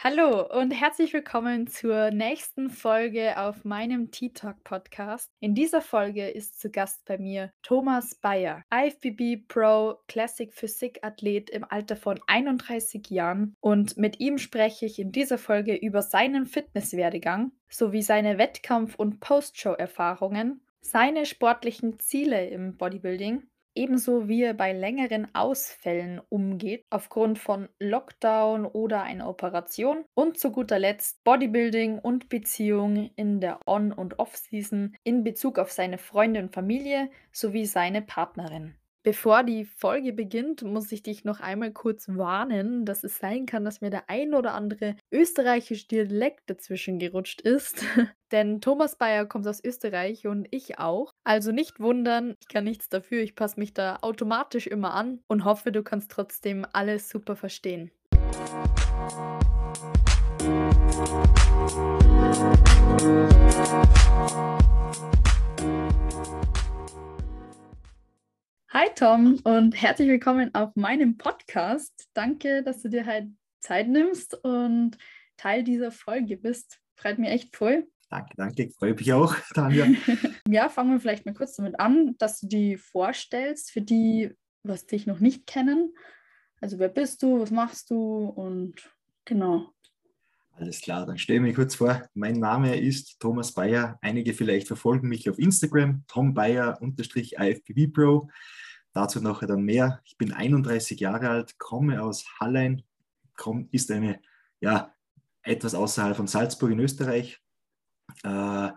Hallo und herzlich willkommen zur nächsten Folge auf meinem T-Talk Podcast. In dieser Folge ist zu Gast bei mir Thomas Bayer, IFBB Pro Classic Physik Athlet im Alter von 31 Jahren und mit ihm spreche ich in dieser Folge über seinen Fitnesswerdegang sowie seine Wettkampf- und Postshow-Erfahrungen, seine sportlichen Ziele im Bodybuilding ebenso wie er bei längeren Ausfällen umgeht, aufgrund von Lockdown oder einer Operation und zu guter Letzt Bodybuilding und Beziehung in der On- und Off-Season in Bezug auf seine Freunde und Familie sowie seine Partnerin. Bevor die Folge beginnt, muss ich dich noch einmal kurz warnen, dass es sein kann, dass mir der ein oder andere österreichische Dialekt dazwischen gerutscht ist. Denn Thomas Bayer kommt aus Österreich und ich auch. Also nicht wundern, ich kann nichts dafür, ich passe mich da automatisch immer an und hoffe, du kannst trotzdem alles super verstehen. Hi Tom und herzlich willkommen auf meinem Podcast. Danke, dass du dir halt Zeit nimmst und Teil dieser Folge bist. Freut mich echt voll. Danke, danke. Freue mich auch, Tanja. ja, fangen wir vielleicht mal kurz damit an, dass du die vorstellst für die, was dich noch nicht kennen. Also wer bist du, was machst du und genau. Alles klar, dann stelle ich mich kurz vor. Mein Name ist Thomas Bayer. Einige vielleicht verfolgen mich auf Instagram, Tom Bayer-IFPV Pro. Dazu nachher dann mehr. Ich bin 31 Jahre alt, komme aus Hallein, komm, ist eine, ja, etwas außerhalb von Salzburg in Österreich. Äh,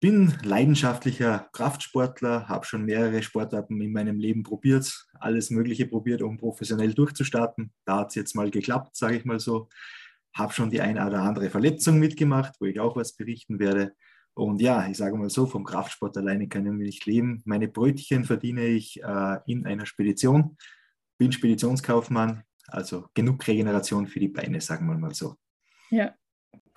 bin leidenschaftlicher Kraftsportler, habe schon mehrere Sportarten in meinem Leben probiert, alles Mögliche probiert, um professionell durchzustarten. Da hat es jetzt mal geklappt, sage ich mal so habe schon die eine oder andere Verletzung mitgemacht, wo ich auch was berichten werde. Und ja, ich sage mal so, vom Kraftsport alleine können wir nicht leben. Meine Brötchen verdiene ich äh, in einer Spedition, bin Speditionskaufmann, also genug Regeneration für die Beine, sagen wir mal so. Ja,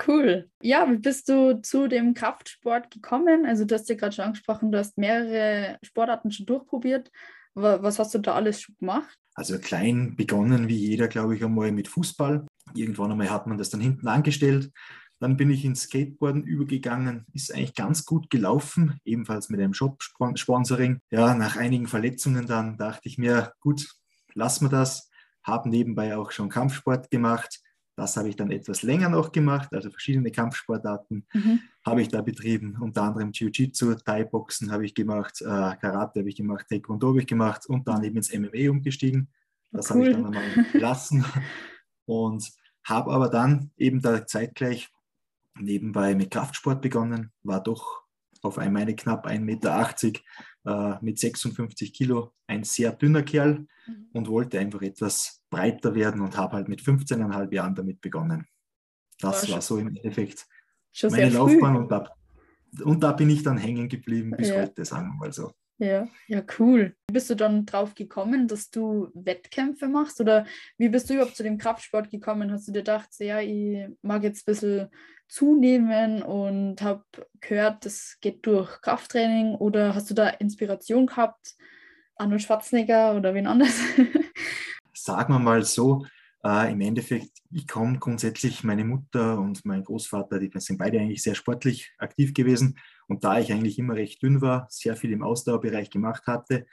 cool. Ja, wie bist du zu dem Kraftsport gekommen? Also du hast ja gerade schon angesprochen, du hast mehrere Sportarten schon durchprobiert. Was hast du da alles schon gemacht? Also klein begonnen wie jeder, glaube ich, einmal mit Fußball. Irgendwann einmal hat man das dann hinten angestellt. Dann bin ich ins Skateboarden übergegangen, ist eigentlich ganz gut gelaufen, ebenfalls mit einem Shop-Sponsoring. Ja, nach einigen Verletzungen dann dachte ich mir, gut, lassen wir das. Habe nebenbei auch schon Kampfsport gemacht. Das habe ich dann etwas länger noch gemacht, also verschiedene Kampfsportarten mhm. habe ich da betrieben, unter anderem Jiu-Jitsu, Thai-Boxen habe ich gemacht, äh, Karate habe ich gemacht, Taekwondo habe ich gemacht und dann eben ins MMA umgestiegen. Das cool. habe ich dann einmal gelassen und habe aber dann eben da zeitgleich nebenbei mit Kraftsport begonnen, war doch auf meine knapp 1,80 Meter äh, mit 56 Kilo ein sehr dünner Kerl mhm. und wollte einfach etwas breiter werden und habe halt mit 15,5 Jahren damit begonnen. Das war, war so im Endeffekt meine Laufbahn und da, und da bin ich dann hängen geblieben bis ja. heute, sagen wir mal so. Ja, ja, cool. Wie bist du dann drauf gekommen, dass du Wettkämpfe machst? Oder wie bist du überhaupt zu dem Kraftsport gekommen? Hast du dir gedacht, ja, ich mag jetzt ein bisschen zunehmen und habe gehört, das geht durch Krafttraining? Oder hast du da Inspiration gehabt? Arnold Schwarzenegger oder wen anders? Sagen wir mal so, äh, Im Endeffekt, ich komme grundsätzlich, meine Mutter und mein Großvater, die sind beide eigentlich sehr sportlich aktiv gewesen. Und da ich eigentlich immer recht dünn war, sehr viel im Ausdauerbereich gemacht hatte,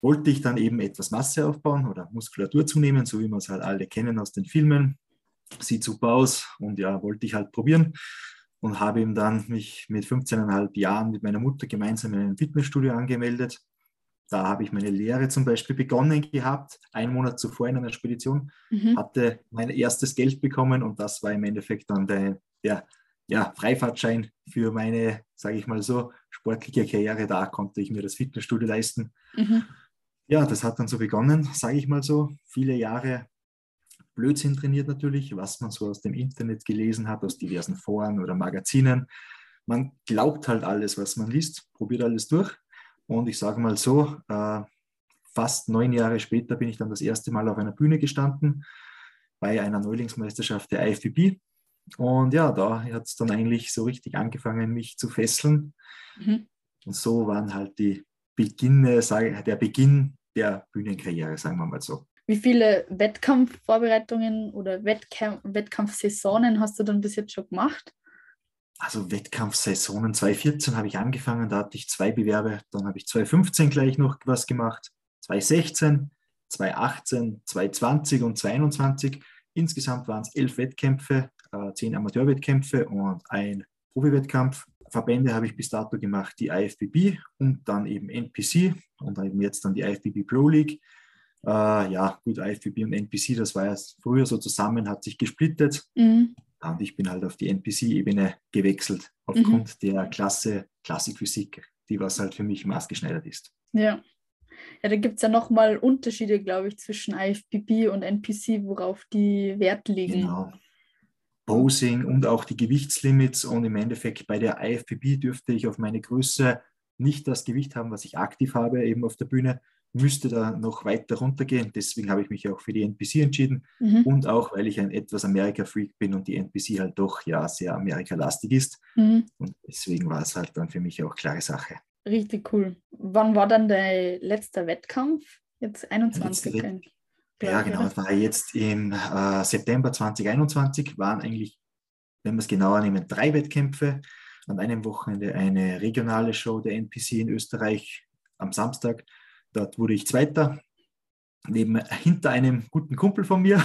wollte ich dann eben etwas Masse aufbauen oder Muskulatur zunehmen, so wie wir es halt alle kennen aus den Filmen. Sieht super aus und ja, wollte ich halt probieren und habe ihm dann mich mit 15,5 Jahren mit meiner Mutter gemeinsam in einem Fitnessstudio angemeldet da habe ich meine Lehre zum Beispiel begonnen gehabt, einen Monat zuvor in einer Spedition, mhm. hatte mein erstes Geld bekommen und das war im Endeffekt dann der, der ja, Freifahrtschein für meine, sage ich mal so, sportliche Karriere. Da konnte ich mir das Fitnessstudio leisten. Mhm. Ja, das hat dann so begonnen, sage ich mal so. Viele Jahre Blödsinn trainiert natürlich, was man so aus dem Internet gelesen hat, aus diversen Foren oder Magazinen. Man glaubt halt alles, was man liest, probiert alles durch. Und ich sage mal so, äh, fast neun Jahre später bin ich dann das erste Mal auf einer Bühne gestanden bei einer Neulingsmeisterschaft der IFBB. Und ja, da hat es dann eigentlich so richtig angefangen, mich zu fesseln. Mhm. Und so waren halt die Beginne, der Beginn der Bühnenkarriere, sagen wir mal so. Wie viele Wettkampfvorbereitungen oder Wettkamp Wettkampfsaisonen hast du dann bis jetzt schon gemacht? Also Wettkampfsaisonen 2014 habe ich angefangen, da hatte ich zwei Bewerbe, dann habe ich 2015 gleich noch was gemacht, 2016, 2018, 2020 und 2021. Insgesamt waren es elf Wettkämpfe, äh, zehn Amateurwettkämpfe und ein Profi-Wettkampf. Verbände habe ich bis dato gemacht, die IFBB und dann eben NPC und eben jetzt dann die IFBB Pro League. Äh, ja, gut, IFBB und NPC, das war ja früher so zusammen, hat sich gesplittet. Mhm. Und ich bin halt auf die NPC-Ebene gewechselt, aufgrund mhm. der Klasse Klassikphysik, die was halt für mich maßgeschneidert ist. Ja. Ja, da gibt es ja nochmal Unterschiede, glaube ich, zwischen IFBB und NPC, worauf die Wert liegen. Genau. Posing und auch die Gewichtslimits. Und im Endeffekt bei der IFBB dürfte ich auf meine Größe nicht das Gewicht haben, was ich aktiv habe, eben auf der Bühne, müsste da noch weiter runtergehen. Deswegen habe ich mich auch für die NPC entschieden mhm. und auch, weil ich ein etwas Amerika-Freak bin und die NPC halt doch ja sehr Amerika-lastig ist. Mhm. Und deswegen war es halt dann für mich auch klare Sache. Richtig cool. Wann war dann der letzte Wettkampf? Jetzt 21. Wett ja, genau. Das war jetzt im äh, September 2021, waren eigentlich, wenn wir es genauer nehmen, drei Wettkämpfe. An einem Wochenende eine regionale Show der NPC in Österreich am Samstag. Dort wurde ich Zweiter, neben, hinter einem guten Kumpel von mir.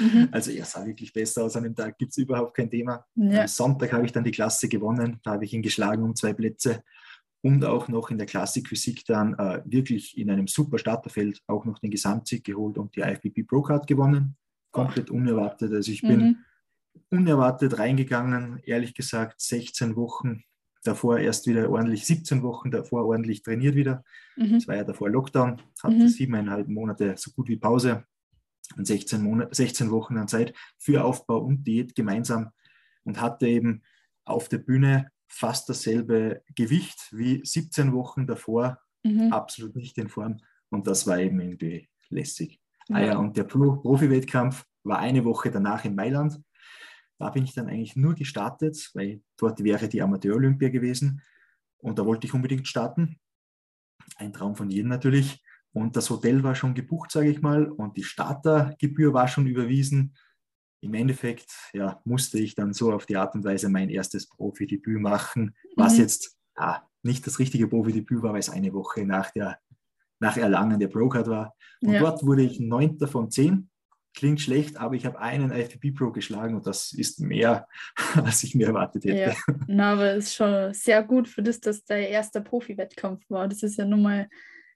Mhm. Also er sah wirklich besser aus an dem Tag, gibt es überhaupt kein Thema. Ja. Am Sonntag habe ich dann die Klasse gewonnen, da habe ich ihn geschlagen um zwei Plätze und auch noch in der Klassik Physik dann äh, wirklich in einem super Starterfeld auch noch den Gesamtsieg geholt und die IFBB Pro Card gewonnen. Komplett unerwartet. Also ich bin mhm. unerwartet reingegangen, ehrlich gesagt, 16 Wochen davor erst wieder ordentlich, 17 Wochen davor ordentlich trainiert wieder. Mhm. Es war ja davor Lockdown, hatte mhm. siebeneinhalb Monate so gut wie Pause und 16, Monate, 16 Wochen an Zeit für Aufbau und Diät gemeinsam und hatte eben auf der Bühne fast dasselbe Gewicht wie 17 Wochen davor, mhm. absolut nicht in Form. Und das war eben irgendwie lässig. Ja. Ah ja, und der Pro Profi-Wettkampf war eine Woche danach in Mailand. Da bin ich dann eigentlich nur gestartet, weil dort wäre die Amateur-Olympia gewesen. Und da wollte ich unbedingt starten. Ein Traum von jedem natürlich. Und das Hotel war schon gebucht, sage ich mal. Und die Startergebühr war schon überwiesen im Endeffekt ja, musste ich dann so auf die Art und Weise mein erstes Profidebüt machen, was mhm. jetzt ja, nicht das richtige Profidebüt war, weil es eine Woche nach, der, nach Erlangen der Pro-Card war. Und ja. dort wurde ich neunter von zehn. Klingt schlecht, aber ich habe einen IFBB Pro geschlagen und das ist mehr, als ich mir erwartet hätte. Ja. Na, aber es ist schon sehr gut für das, dass der erste Profi-Wettkampf war. Das ist ja nun mal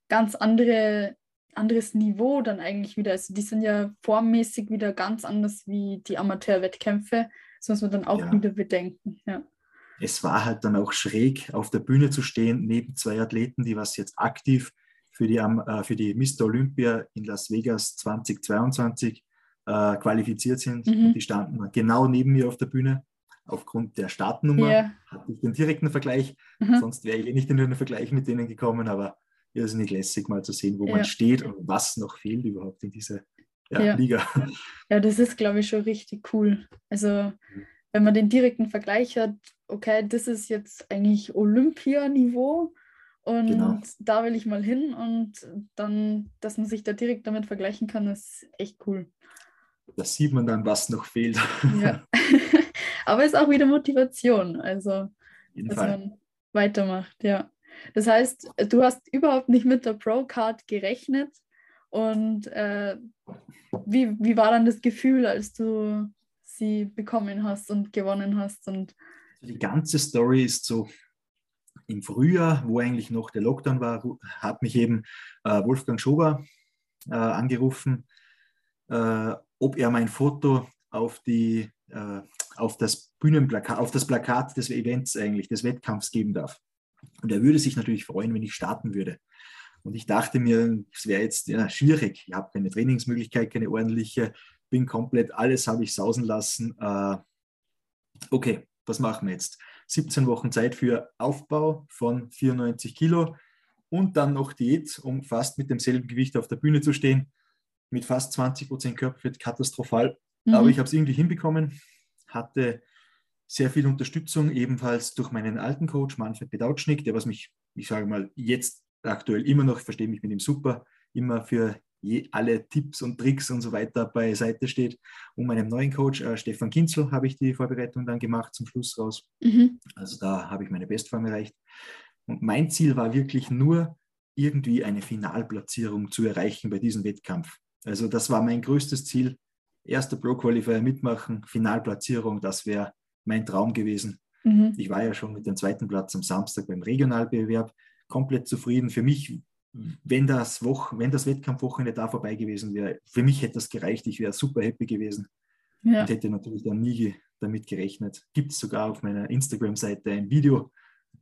ganz andere anderes Niveau dann eigentlich wieder. Also die sind ja formmäßig wieder ganz anders wie die Amateurwettkämpfe. Das muss man dann auch ja. wieder bedenken. Ja. Es war halt dann auch schräg, auf der Bühne zu stehen, neben zwei Athleten, die was jetzt aktiv für die, äh, für die Mr. Olympia in Las Vegas 2022 äh, qualifiziert sind. Mhm. Und die standen genau neben mir auf der Bühne. Aufgrund der Startnummer yeah. hatte ich den direkten Vergleich. Mhm. Sonst wäre ich eh nicht in den Vergleich mit denen gekommen, aber irrsinnig lässig, mal zu sehen, wo ja. man steht und was noch fehlt überhaupt in dieser ja, ja. Liga. Ja, das ist, glaube ich, schon richtig cool. Also, wenn man den direkten Vergleich hat, okay, das ist jetzt eigentlich Olympianiveau und genau. da will ich mal hin und dann, dass man sich da direkt damit vergleichen kann, ist echt cool. Da sieht man dann, was noch fehlt. Ja. Aber es ist auch wieder Motivation, also dass Fall. man weitermacht, ja. Das heißt, du hast überhaupt nicht mit der Pro-Card gerechnet. Und äh, wie, wie war dann das Gefühl, als du sie bekommen hast und gewonnen hast? Und die ganze Story ist so, im Frühjahr, wo eigentlich noch der Lockdown war, hat mich eben äh, Wolfgang Schober äh, angerufen, äh, ob er mein Foto auf, die, äh, auf das Bühnenplakat, auf das Plakat des Events eigentlich, des Wettkampfs geben darf. Und er würde sich natürlich freuen, wenn ich starten würde. Und ich dachte mir, es wäre jetzt ja, schwierig. Ich habe keine Trainingsmöglichkeit, keine ordentliche, bin komplett, alles habe ich sausen lassen. Äh, okay, was machen wir jetzt? 17 Wochen Zeit für Aufbau von 94 Kilo und dann noch Diät, um fast mit demselben Gewicht auf der Bühne zu stehen. Mit fast 20 Prozent Körperfett katastrophal. Mhm. Aber ich habe es irgendwie hinbekommen, hatte sehr viel Unterstützung, ebenfalls durch meinen alten Coach Manfred Bedautschnik, der was mich, ich sage mal, jetzt aktuell immer noch, ich verstehe mich mit ihm super, immer für je, alle Tipps und Tricks und so weiter beiseite steht. Und meinem neuen Coach, äh, Stefan Kinzel, habe ich die Vorbereitung dann gemacht zum Schluss raus. Mhm. Also da habe ich meine Bestform erreicht. Und mein Ziel war wirklich nur, irgendwie eine Finalplatzierung zu erreichen bei diesem Wettkampf. Also das war mein größtes Ziel. Erster Pro-Qualifier mitmachen, Finalplatzierung, das wäre mein Traum gewesen. Mhm. Ich war ja schon mit dem zweiten Platz am Samstag beim Regionalbewerb komplett zufrieden. Für mich, wenn das, Woche, wenn das Wettkampfwochenende da vorbei gewesen wäre, für mich hätte das gereicht. Ich wäre super happy gewesen ja. und hätte natürlich dann nie damit gerechnet. Gibt es sogar auf meiner Instagram-Seite ein Video,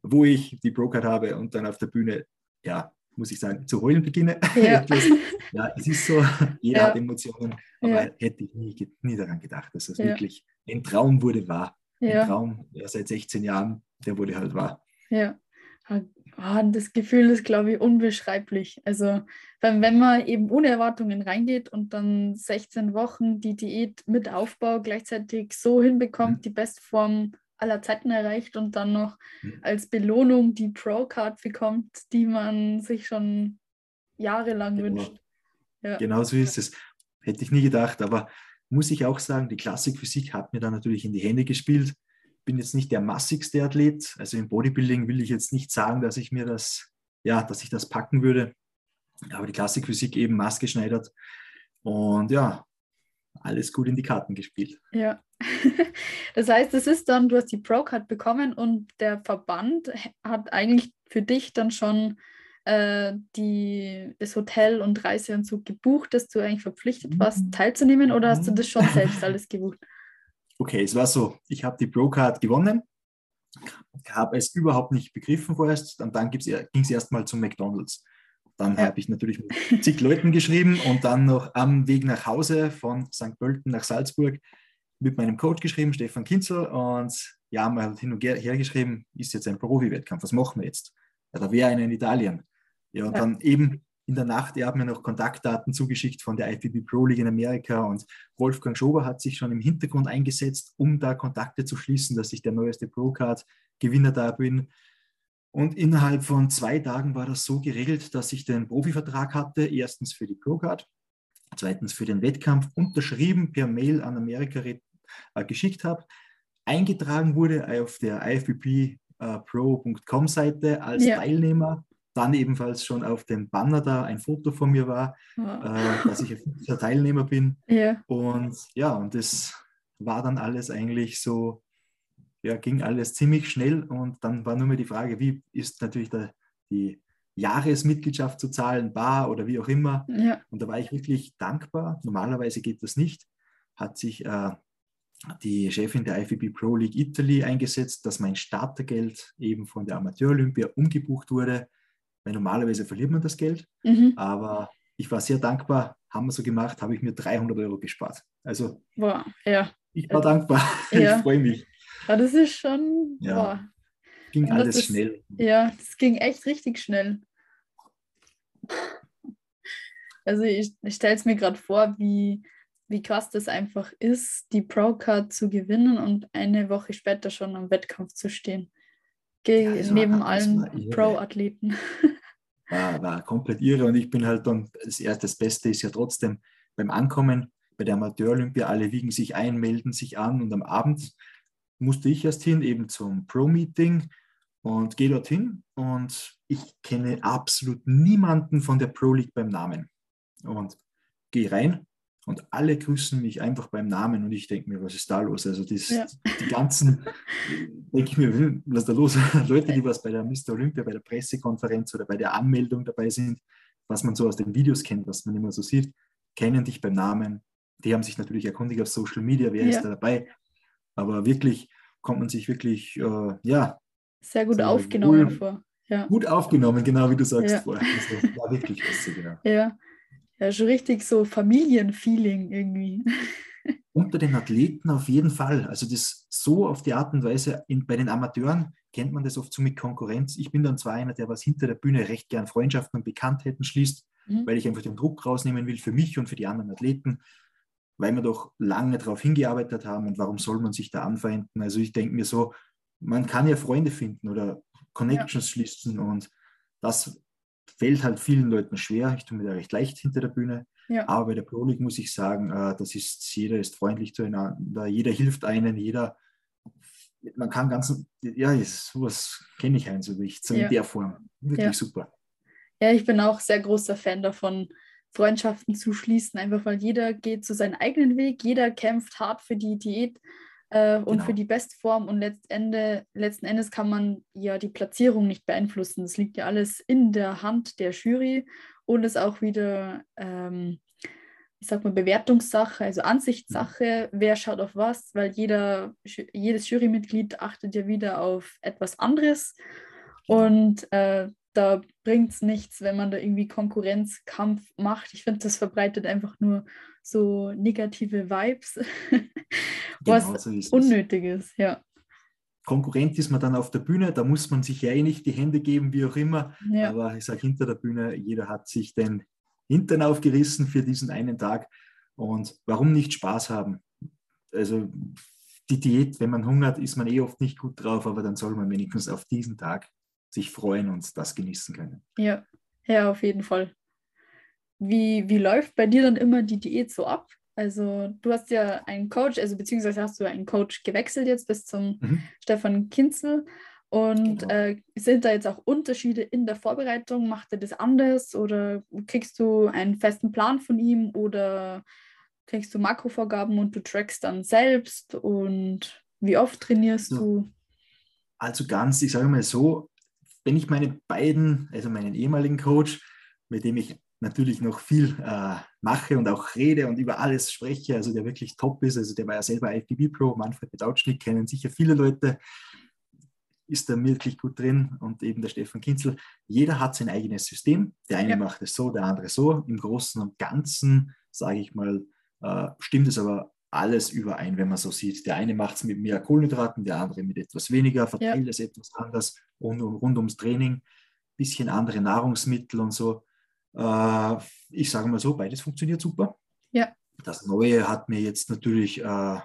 wo ich die Procard habe und dann auf der Bühne, ja, muss ich sagen, zu heulen beginne. Ja, ja es ist so, jeder ja. hat Emotionen, aber ja. hätte ich nie, nie daran gedacht, dass das wirklich ein Traum wurde wahr. Ein Traum ja, seit 16 Jahren, der wurde halt wahr. Ja. Oh, das Gefühl ist, glaube ich, unbeschreiblich. Also, wenn, wenn man eben ohne Erwartungen reingeht und dann 16 Wochen die Diät mit Aufbau gleichzeitig so hinbekommt, mhm. die Bestform aller Zeiten erreicht und dann noch mhm. als Belohnung die Pro-Card bekommt, die man sich schon jahrelang genau. wünscht. Ja. Genau so ist es. Hätte ich nie gedacht, aber muss ich auch sagen, die Klassikphysik hat mir dann natürlich in die Hände gespielt. Bin jetzt nicht der massigste Athlet, also im Bodybuilding will ich jetzt nicht sagen, dass ich mir das, ja, dass ich das packen würde. Aber die Klassikphysik eben maßgeschneidert. Und ja, alles gut in die Karten gespielt. Ja. Das heißt, es ist dann, du hast die Pro-Card bekommen und der Verband hat eigentlich für dich dann schon äh, die, das Hotel und Reise und so gebucht, dass du eigentlich verpflichtet warst, mhm. teilzunehmen oder hast du das schon selbst alles gebucht? Okay, es war so, ich habe die Pro-Card gewonnen, habe es überhaupt nicht begriffen vorerst und dann ging es erstmal zum McDonalds. Dann ja. habe ich natürlich mit zig Leuten geschrieben und dann noch am Weg nach Hause von St. Pölten nach Salzburg mit meinem Coach geschrieben, Stefan Kinzel, und ja, wir halt hin und her geschrieben, ist jetzt ein Profi-Wettkampf, was machen wir jetzt? Ja, da wäre einer in Italien. Ja, und ja. dann eben in der Nacht, er hat mir noch Kontaktdaten zugeschickt von der IFBB Pro League in Amerika und Wolfgang Schober hat sich schon im Hintergrund eingesetzt, um da Kontakte zu schließen, dass ich der neueste Pro-Card-Gewinner da bin. Und innerhalb von zwei Tagen war das so geregelt, dass ich den Profivertrag hatte, erstens für die Pro-Card, zweitens für den Wettkampf, unterschrieben per Mail an Amerika äh, geschickt habe, eingetragen wurde auf der ifppro.com Seite als ja. Teilnehmer, dann ebenfalls schon auf dem Banner da ein Foto von mir war, ja. äh, dass ich ein Teilnehmer bin. Ja. Und ja, und das war dann alles eigentlich so, ja, ging alles ziemlich schnell und dann war nur mehr die Frage, wie ist natürlich der, die Jahresmitgliedschaft zu zahlen, bar oder wie auch immer. Ja. Und da war ich wirklich dankbar. Normalerweise geht das nicht. Hat sich äh, die Chefin der IFBB Pro League Italy eingesetzt, dass mein Startergeld eben von der Amateur-Olympia umgebucht wurde, weil normalerweise verliert man das Geld. Mhm. Aber ich war sehr dankbar, haben wir so gemacht, habe ich mir 300 Euro gespart. Also wow, ja. ich war dankbar, ja. ich freue mich. Ja, das ist schon, ja. Wow. ging alles ist, schnell. Ja, das ging echt richtig schnell. Also ich, ich stelle es mir gerade vor, wie wie krass das einfach ist, die Pro-Card zu gewinnen und eine Woche später schon am Wettkampf zu stehen. Ge ja, neben war, allen Pro-Athleten. War, war komplett irre und ich bin halt dann, das, erste, das Beste ist ja trotzdem beim Ankommen bei der Amateur-Olympia, alle wiegen sich ein, melden sich an und am Abend musste ich erst hin, eben zum Pro-Meeting und gehe dorthin und ich kenne absolut niemanden von der Pro League beim Namen. Und gehe rein und alle grüßen mich einfach beim Namen und ich denke mir, was ist da los? Also das, ja. die ganzen, denke ich mir, was ist da los? Leute, die was bei der Mr. Olympia, bei der Pressekonferenz oder bei der Anmeldung dabei sind, was man so aus den Videos kennt, was man immer so sieht, kennen dich beim Namen. Die haben sich natürlich erkundigt auf Social Media, wer ja. ist da dabei. Aber wirklich kommt man sich wirklich, äh, ja. Sehr gut aufgenommen cool, vor. Ja. Gut aufgenommen, genau wie du sagst ja. vorher. Also, war wirklich was, genau. Ja. Ja, schon richtig so Familienfeeling irgendwie. Unter den Athleten auf jeden Fall. Also das so auf die Art und Weise, in, bei den Amateuren kennt man das oft so mit Konkurrenz. Ich bin dann zwar einer, der was hinter der Bühne recht gern Freundschaften und Bekanntheiten schließt, mhm. weil ich einfach den Druck rausnehmen will für mich und für die anderen Athleten, weil wir doch lange darauf hingearbeitet haben und warum soll man sich da anfeinden? Also ich denke mir so, man kann ja Freunde finden oder Connections ja. schließen und das fällt halt vielen Leuten schwer. Ich tue mir da recht leicht hinter der Bühne. Ja. Aber bei der Pro League muss ich sagen, äh, das ist, jeder ist freundlich zueinander, jeder hilft einen, jeder, man kann ganz, ja, sowas kenne ich halt so nicht, so Ja. in der Form. Wirklich Ja. super. Ja, ich bin auch sehr großer Fan davon, Freundschaften zu schließen, einfach weil jeder geht so seinen eigenen Weg, jeder kämpft hart für die Diät äh, und Genau. für die Bestform und letztende, letzten Endes kann man ja die Platzierung nicht beeinflussen. Das liegt ja alles in der Hand der Jury und ist auch wieder, ähm, ich sag mal, Bewertungssache, also Ansichtssache, wer schaut auf was, weil jeder, jedes Jurymitglied achtet ja wieder auf etwas anderes. Und äh, da bringt es nichts, wenn man da irgendwie Konkurrenzkampf macht. Ich finde, das verbreitet einfach nur so negative Vibes, was Genau so ist unnötig ist. Ja, Konkurrent ist man dann auf der Bühne, da muss man sich ja eh nicht die Hände geben, wie auch immer. ja, Aber ich sage hinter der Bühne, jeder hat sich den Hintern aufgerissen für diesen einen Tag. Und warum nicht Spaß haben? Also die Diät, wenn man hungert, ist man eh oft nicht gut drauf, aber dann soll man wenigstens auf diesen Tag sich freuen und das genießen können. ja, ja, auf jeden Fall. Wie, wie läuft bei dir dann immer die Diät so ab? Also du hast ja einen Coach, also beziehungsweise hast du einen Coach gewechselt jetzt bis zum Mhm. Stefan Kinzel. Und Genau. äh, sind da jetzt auch Unterschiede in der Vorbereitung? Macht er das anders oder kriegst du einen festen Plan von ihm oder kriegst du Makrovorgaben und du trackst dann selbst? Und wie oft trainierst Ja. du? Also ganz, ich sage mal so, wenn ich meine beiden, also meinen ehemaligen Coach, mit dem ich natürlich noch viel äh, mache und auch rede und über alles spreche, also der wirklich top ist, also der war ja selber IFBB Pro, Manfred Bedautschnick, kennen sicher viele Leute, ist da wirklich gut drin und eben der Stefan Kinzel. Jeder hat sein eigenes System. Der eine Ja. macht es so, der andere so. Im Großen und Ganzen, sage ich mal, äh, stimmt es aber alles überein, wenn man so sieht. Der eine macht es mit mehr Kohlenhydraten, der andere mit etwas weniger, verteilt es etwas anders und um, rund ums Training, bisschen andere Nahrungsmittel und so. Äh, ich sage mal so, beides funktioniert super. Ja. Das Neue hat mir jetzt natürlich, äh,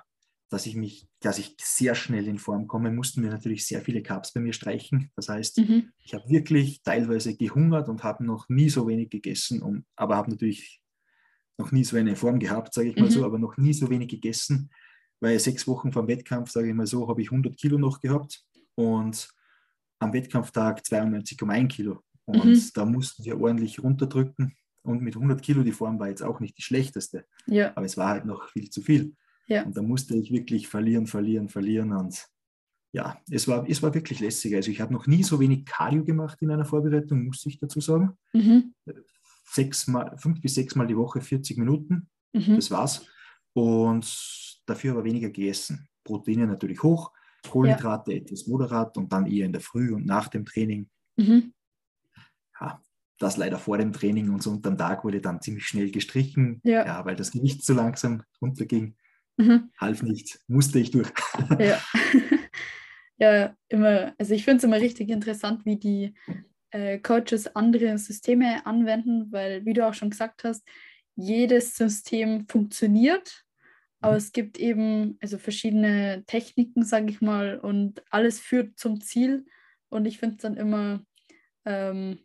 dass ich mich, dass ich sehr schnell in Form komme, mussten wir natürlich sehr viele Carbs bei mir streichen. Das heißt, Mhm. ich habe wirklich teilweise gehungert und habe noch nie so wenig gegessen, und, aber habe natürlich noch nie so eine Form gehabt, sage ich mal Mhm. so, aber noch nie so wenig gegessen, weil sechs Wochen vom Wettkampf, sage ich mal so, habe ich 100 Kilo noch gehabt und am Wettkampftag 92,1 Kilo. Und Mhm. da mussten wir ordentlich runterdrücken. Und mit 100 Kilo, die Form war jetzt auch nicht die schlechteste, Ja, aber es war halt noch viel zu viel. Ja. Und da musste ich wirklich verlieren, verlieren, verlieren. Und ja, es war, es war wirklich lässig. Also ich habe noch nie so wenig Cardio gemacht in einer Vorbereitung, muss ich dazu sagen. mhm. Sechsmal, fünf bis sechs Mal die Woche 40 Minuten, Mhm. das war's. Und dafür aber weniger gegessen. Proteine natürlich hoch, Kohlenhydrate etwas moderat und dann eher in der Früh und nach dem Training. Mhm. Ja, das leider vor dem Training und so unterm Tag wurde dann ziemlich schnell gestrichen, Ja. ja, weil das Gewicht so langsam runterging. Mhm. Half nicht, musste ich durch. Ja. ja, immer, also ich finde es immer richtig interessant, wie die äh, Coaches andere Systeme anwenden, weil, wie du auch schon gesagt hast, jedes System funktioniert, aber Mhm. es gibt eben also verschiedene Techniken, sage ich mal, und alles führt zum Ziel. Und ich finde es dann immer, ähm,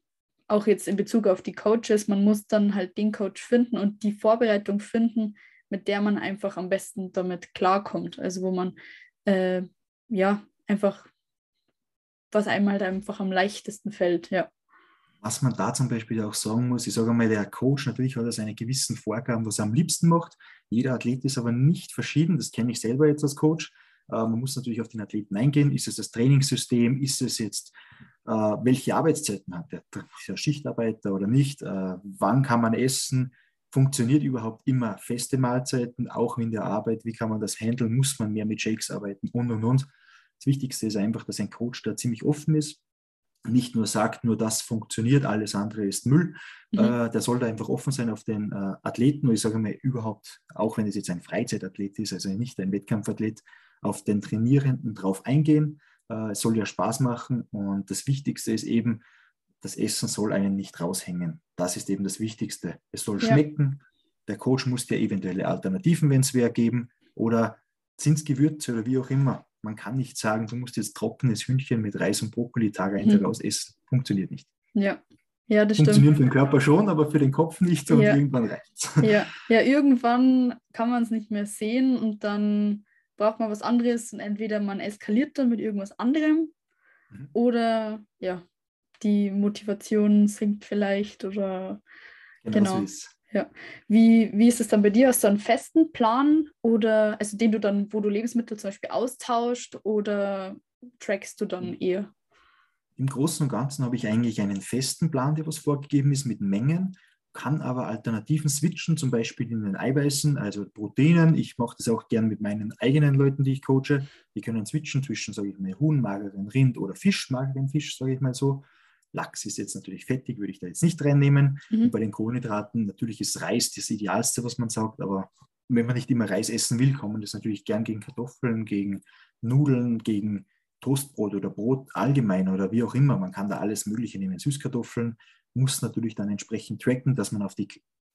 auch jetzt in Bezug auf die Coaches, man muss dann halt den Coach finden und die Vorbereitung finden, mit der man einfach am besten damit klarkommt. Also wo man äh, ja einfach, was einem halt einfach am leichtesten fällt, ja. Was man da zum Beispiel auch sagen muss, ich sage mal, der Coach natürlich hat seine gewissen Vorgaben, was er am liebsten macht. Jeder Athlet ist aber nicht verschieden, das kenne ich selber jetzt als Coach. Äh, man muss natürlich auf den Athleten eingehen. Ist es das Trainingssystem? Ist es jetzt, äh, welche Arbeitszeiten hat der? Ist er Schichtarbeiter oder nicht? Äh, wann kann man essen? Funktioniert überhaupt immer feste Mahlzeiten, auch in der Arbeit? Wie kann man das handeln? Muss man mehr mit Shakes arbeiten? Und, und, und. Das Wichtigste ist einfach, dass ein Coach da ziemlich offen ist nicht nur sagt, nur das funktioniert, alles andere ist Müll. Mhm. Äh, der soll da einfach offen sein auf den äh, Athleten. Und ich sage mal, überhaupt, auch wenn es jetzt ein Freizeitathlet ist, also nicht ein Wettkampfathlet, auf den Trainierenden drauf eingehen. Äh, es soll ja Spaß machen. Und das Wichtigste ist eben, das Essen soll einen nicht raushängen. Das ist eben das Wichtigste. Es soll Ja. schmecken. Der Coach muss dir eventuelle Alternativen, wenn es wer geben, oder sind es Gewürze oder wie auch immer. Man kann nicht sagen, du musst jetzt trockenes Hühnchen mit Reis und Brokkoli Tag ein. Tag aus essen. Funktioniert nicht. Ja, Ja, das Funktionieren stimmt. für den Körper schon, aber für den Kopf nicht und Ja. irgendwann reicht's. Ja, ja, irgendwann kann man es nicht mehr sehen und dann braucht man was anderes und entweder man eskaliert dann mit irgendwas anderem Mhm. oder ja, die Motivation sinkt vielleicht oder Genau, Genau. so ist wie, wie ist es dann bei dir? Hast du einen festen Plan oder also den du dann, wo du Lebensmittel zum Beispiel austauscht oder trackst du dann eher? Im Großen und Ganzen habe ich eigentlich einen festen Plan, der was vorgegeben ist mit Mengen, kann aber Alternativen switchen, zum Beispiel in den Eiweißen, also Proteinen. Ich mache das auch gern mit meinen eigenen Leuten, die ich coache. Die können switchen zwischen, sage ich mal, Huhn, mageren Rind oder Fisch, mageren Fisch, sage ich mal so. Lachs ist jetzt natürlich fettig, würde ich da jetzt nicht reinnehmen. Mhm. Und bei den Kohlenhydraten, natürlich ist Reis das Idealste, was man sagt, aber wenn man nicht immer Reis essen will, kann man das natürlich gern gegen Kartoffeln, gegen Nudeln, gegen Toastbrot oder Brot allgemein oder wie auch immer. Man kann da alles Mögliche nehmen. Süßkartoffeln muss natürlich dann entsprechend tracken, dass man auf die,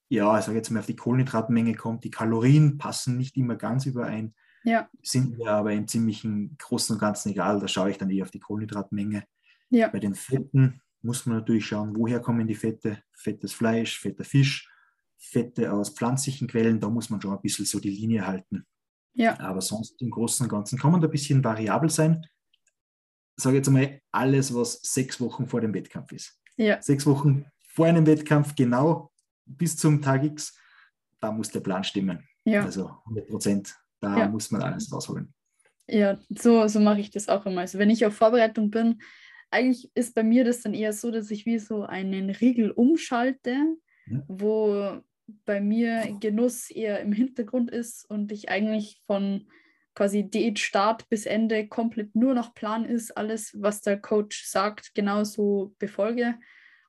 ja, ich sage jetzt mal auf die Kohlenhydratmenge kommt. Die Kalorien passen nicht immer ganz überein, Ja, sind mir aber im ziemlichen Großen und Ganzen egal. Da schaue ich dann eher auf die Kohlenhydratmenge. ja, Bei den Fetten muss man natürlich schauen, woher kommen die Fette. Fettes Fleisch, fetter Fisch, Fette aus pflanzlichen Quellen. Da muss man schon ein bisschen so die Linie halten. ja, Aber sonst im Großen und Ganzen kann man da ein bisschen variabel sein. Sage jetzt einmal alles, was sechs Wochen vor dem Wettkampf ist. ja, Sechs Wochen vor einem Wettkampf, genau bis zum Tag X, da muss der Plan stimmen. ja. Also 100 Prozent, da muss man alles rausholen. Ja, so, so mache ich das auch immer. Also wenn ich auf Vorbereitung bin, eigentlich ist bei mir das dann eher so, dass ich wie so einen Riegel umschalte, Ja. wo bei mir Genuss eher im Hintergrund ist und ich eigentlich von quasi Diätstart bis Ende komplett nur noch Plan ist, alles, was der Coach sagt, genauso befolge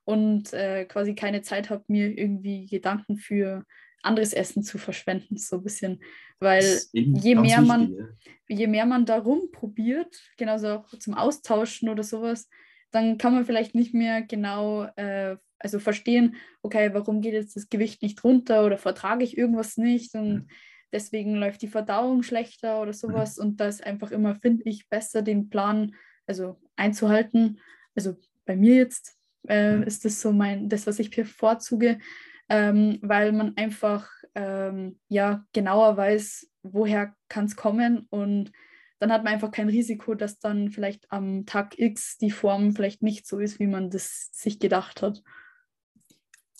und äh, quasi keine Zeit habe, mir irgendwie Gedanken für anderes Essen zu verschwenden, so ein bisschen. Weil je mehr man wichtig, ja. je mehr man da rumprobiert, genauso auch zum Austauschen oder sowas, dann kann man vielleicht nicht mehr genau äh, also verstehen, okay, warum geht jetzt das Gewicht nicht runter oder vertrage ich irgendwas nicht und Mhm. deswegen läuft die Verdauung schlechter oder sowas. Und da ist einfach immer, finde ich, besser, den Plan also einzuhalten. Also bei mir jetzt äh, Mhm. ist das so mein, das, was ich bevorzuge, ähm, weil man einfach ähm, ja genauer weiß, woher kann es kommen und dann hat man einfach kein Risiko, dass dann vielleicht am Tag X die Form vielleicht nicht so ist, wie man das sich gedacht hat.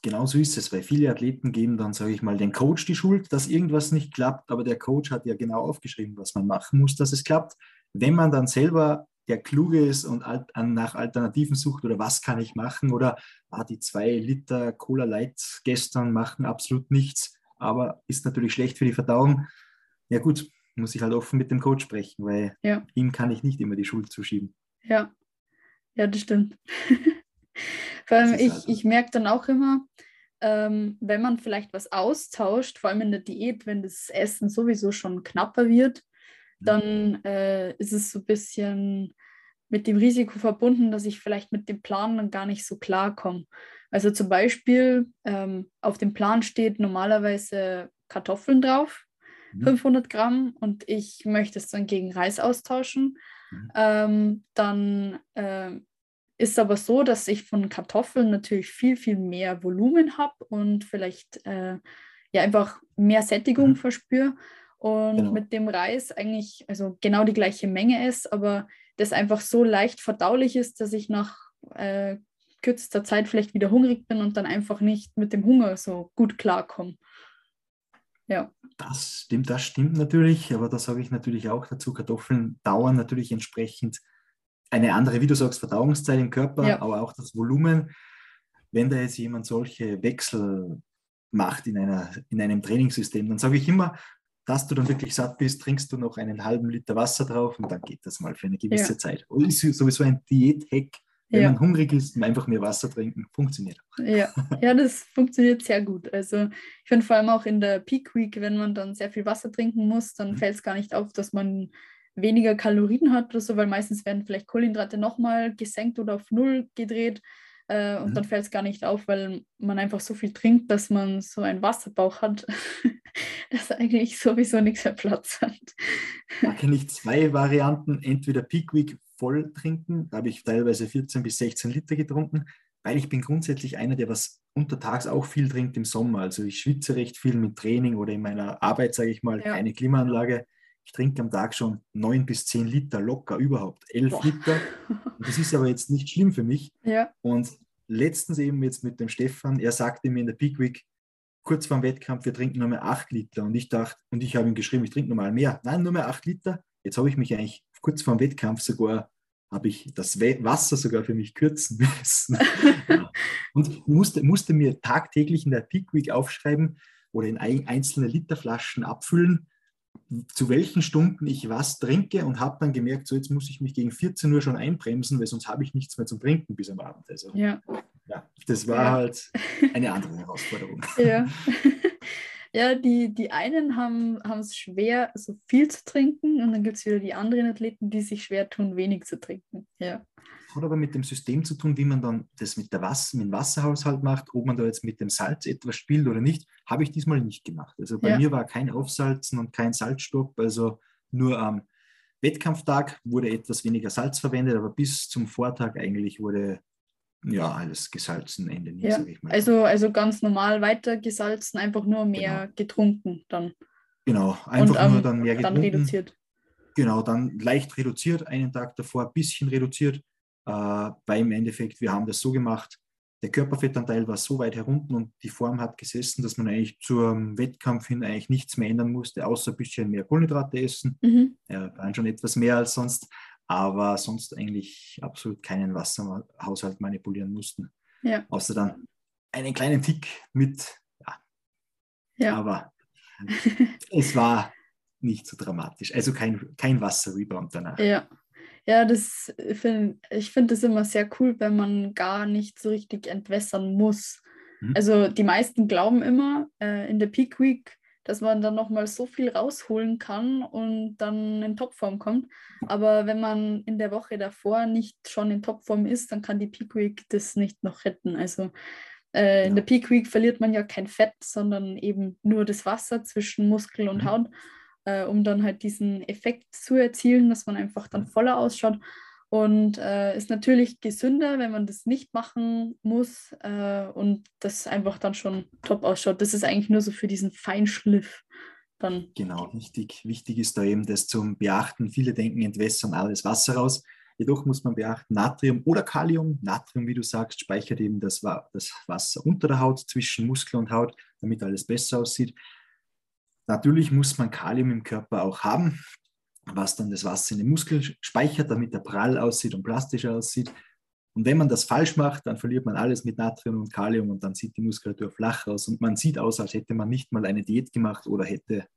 Genau so ist es, weil viele Athleten geben dann, sage ich mal, den Coach die Schuld, dass irgendwas nicht klappt, aber der Coach hat ja genau aufgeschrieben, was man machen muss, dass es klappt. Wenn man dann selber der Kluge ist und alt, an, nach Alternativen sucht oder was kann ich machen oder ah, die zwei Liter Cola Light gestern machen absolut nichts, aber ist natürlich schlecht für die Verdauung. Ja gut, muss ich halt offen mit dem Coach sprechen, weil Ja. ihm kann ich nicht immer die Schuld zuschieben. Ja, ja, das stimmt. Vor allem, ich, halt- ich merke dann auch immer, ähm, wenn man vielleicht was austauscht, vor allem in der Diät, wenn das Essen sowieso schon knapper wird. Dann äh, ist es so ein bisschen mit dem Risiko verbunden, dass ich vielleicht mit dem Plan dann gar nicht so klar komme. Also zum Beispiel ähm, auf dem Plan steht normalerweise Kartoffeln drauf, Mhm. 500 Gramm, und ich möchte es dann gegen Reis austauschen. Mhm. Ähm, dann ähm, ist aber so, dass ich von Kartoffeln natürlich viel, viel mehr Volumen habe und vielleicht äh, ja einfach mehr Sättigung Mhm. verspüre. Und Genau. mit dem Reis eigentlich also genau die gleiche Menge ist, aber das einfach so leicht verdaulich ist, dass ich nach äh, kürzester Zeit vielleicht wieder hungrig bin und dann einfach nicht mit dem Hunger so gut klarkomme. Ja, Das stimmt, das stimmt natürlich, aber da sage ich natürlich auch dazu, Kartoffeln dauern natürlich entsprechend eine andere, wie du sagst, Verdauungszeit im Körper, Ja. aber auch das Volumen. Wenn da jetzt jemand solche Wechsel macht in, einer, in einem Trainingssystem, dann sage ich immer, dass du dann wirklich satt bist, trinkst du noch einen halben Liter Wasser drauf und dann geht das mal für eine gewisse Ja. Zeit. Und ist sowieso ein Diät-Hack, wenn ja. man hungrig ist, einfach mehr Wasser trinken, funktioniert auch. Ja, ja, das funktioniert sehr gut. Also ich finde vor allem auch in der Peak Week, wenn man dann sehr viel Wasser trinken muss, dann Mhm. fällt es gar nicht auf, dass man weniger Kalorien hat oder so, weil meistens werden vielleicht Kohlenhydrate nochmal gesenkt oder auf Null gedreht. Äh, und Mhm. dann fällt es gar nicht auf, weil man einfach so viel trinkt, dass man so einen Wasserbauch hat, dass eigentlich sowieso nichts mehr Platz hat. Da kenne ich zwei Varianten. Entweder Peak Week voll trinken, da habe ich teilweise 14 bis 16 Liter getrunken. weil ich bin grundsätzlich einer, der was untertags auch viel trinkt im Sommer. Also ich schwitze recht viel mit Training oder in meiner Arbeit, sage ich mal, ja. keine Klimaanlage. Ich trinke am Tag schon neun bis zehn Liter locker, überhaupt elf Boah. Liter. Das ist aber jetzt nicht schlimm für mich. Ja. Und letztens eben jetzt mit dem Stefan, er sagte mir in der Peak Week, kurz vor dem Wettkampf, wir trinken nur mehr acht Liter. Und ich dachte, und ich habe ihm geschrieben, ich trinke normal mehr. Nein, nur mehr acht Liter. Jetzt habe ich mich eigentlich kurz vor dem Wettkampf sogar habe ich das Wasser sogar für mich kürzen müssen. Und musste, musste mir tagtäglich in der Peak Week aufschreiben oder in einzelne Literflaschen abfüllen, zu welchen Stunden ich was trinke und habe dann gemerkt, so jetzt muss ich mich gegen 14 Uhr schon einbremsen, weil sonst habe ich nichts mehr zum Trinken bis am Abend. Also ja, ja das war ja. halt eine andere Herausforderung. Ja. Ja, die, die einen haben es schwer, so viel zu trinken und dann gibt es wieder die anderen Athleten, die sich schwer tun, wenig zu trinken. Ja. Hat aber mit dem System zu tun, wie man dann das mit, der Wasser, mit dem Wasserhaushalt macht, ob man da jetzt mit dem Salz etwas spielt oder nicht, habe ich diesmal nicht gemacht. Also bei ja. mir war kein Aufsalzen und kein Salzstopp, also nur am Wettkampftag wurde etwas weniger Salz verwendet, aber bis zum Vortag eigentlich wurde ja, alles gesalzen, Ende nie, ja. sage ich mal. Also, also ganz normal weiter gesalzen, einfach nur mehr genau. getrunken dann. Genau, einfach Und, nur dann mehr getrunken. Dann reduziert. Genau, dann leicht reduziert, einen Tag davor ein bisschen reduziert, äh, weil im Endeffekt, wir haben das so gemacht, der Körperfettanteil war so weit herunten und die Form hat gesessen, dass man eigentlich zum Wettkampf hin eigentlich nichts mehr ändern musste, außer ein bisschen mehr Kohlenhydrate essen. Mhm. Ja, waren schon etwas mehr als sonst aber sonst eigentlich absolut keinen Wasserhaushalt manipulieren mussten. Ja. Außer dann einen kleinen Tick mit, ja. ja. Aber es war nicht so dramatisch. Also kein, kein Wasserrebound danach. Ja. Ja, das find, ich finde es immer sehr cool, wenn man gar nicht so richtig entwässern muss. Hm. Also die meisten glauben immer, äh, in der Peak Week dass man dann nochmal so viel rausholen kann und dann in Topform kommt. Aber wenn man in der Woche davor nicht schon in Topform ist, dann kann die Peak Week das nicht noch retten. Also äh, in der Peak Week verliert man ja kein Fett, sondern eben nur das Wasser zwischen Muskel und mhm. Haut, äh, um dann halt diesen Effekt zu erzielen, dass man einfach dann voller ausschaut. Und äh, ist natürlich gesünder, wenn man das nicht machen muss äh, und das einfach dann schon top ausschaut. Das ist eigentlich nur so für diesen Feinschliff dann. Genau, wichtig, wichtig ist da eben das zum Beachten. Viele denken, entwässern alles Wasser raus. Jedoch muss man beachten, Natrium oder Kalium. Natrium, wie du sagst, speichert eben das, das Wasser unter der Haut, zwischen Muskel und Haut, damit alles besser aussieht. Natürlich muss man Kalium im Körper auch haben was dann das Wasser in den Muskel speichert, damit er prall aussieht und plastisch aussieht. Und wenn man das falsch macht, dann verliert man alles mit Natrium und Kalium und dann sieht die Muskulatur flach aus und man sieht aus, als hätte man nicht mal eine Diät gemacht oder hätte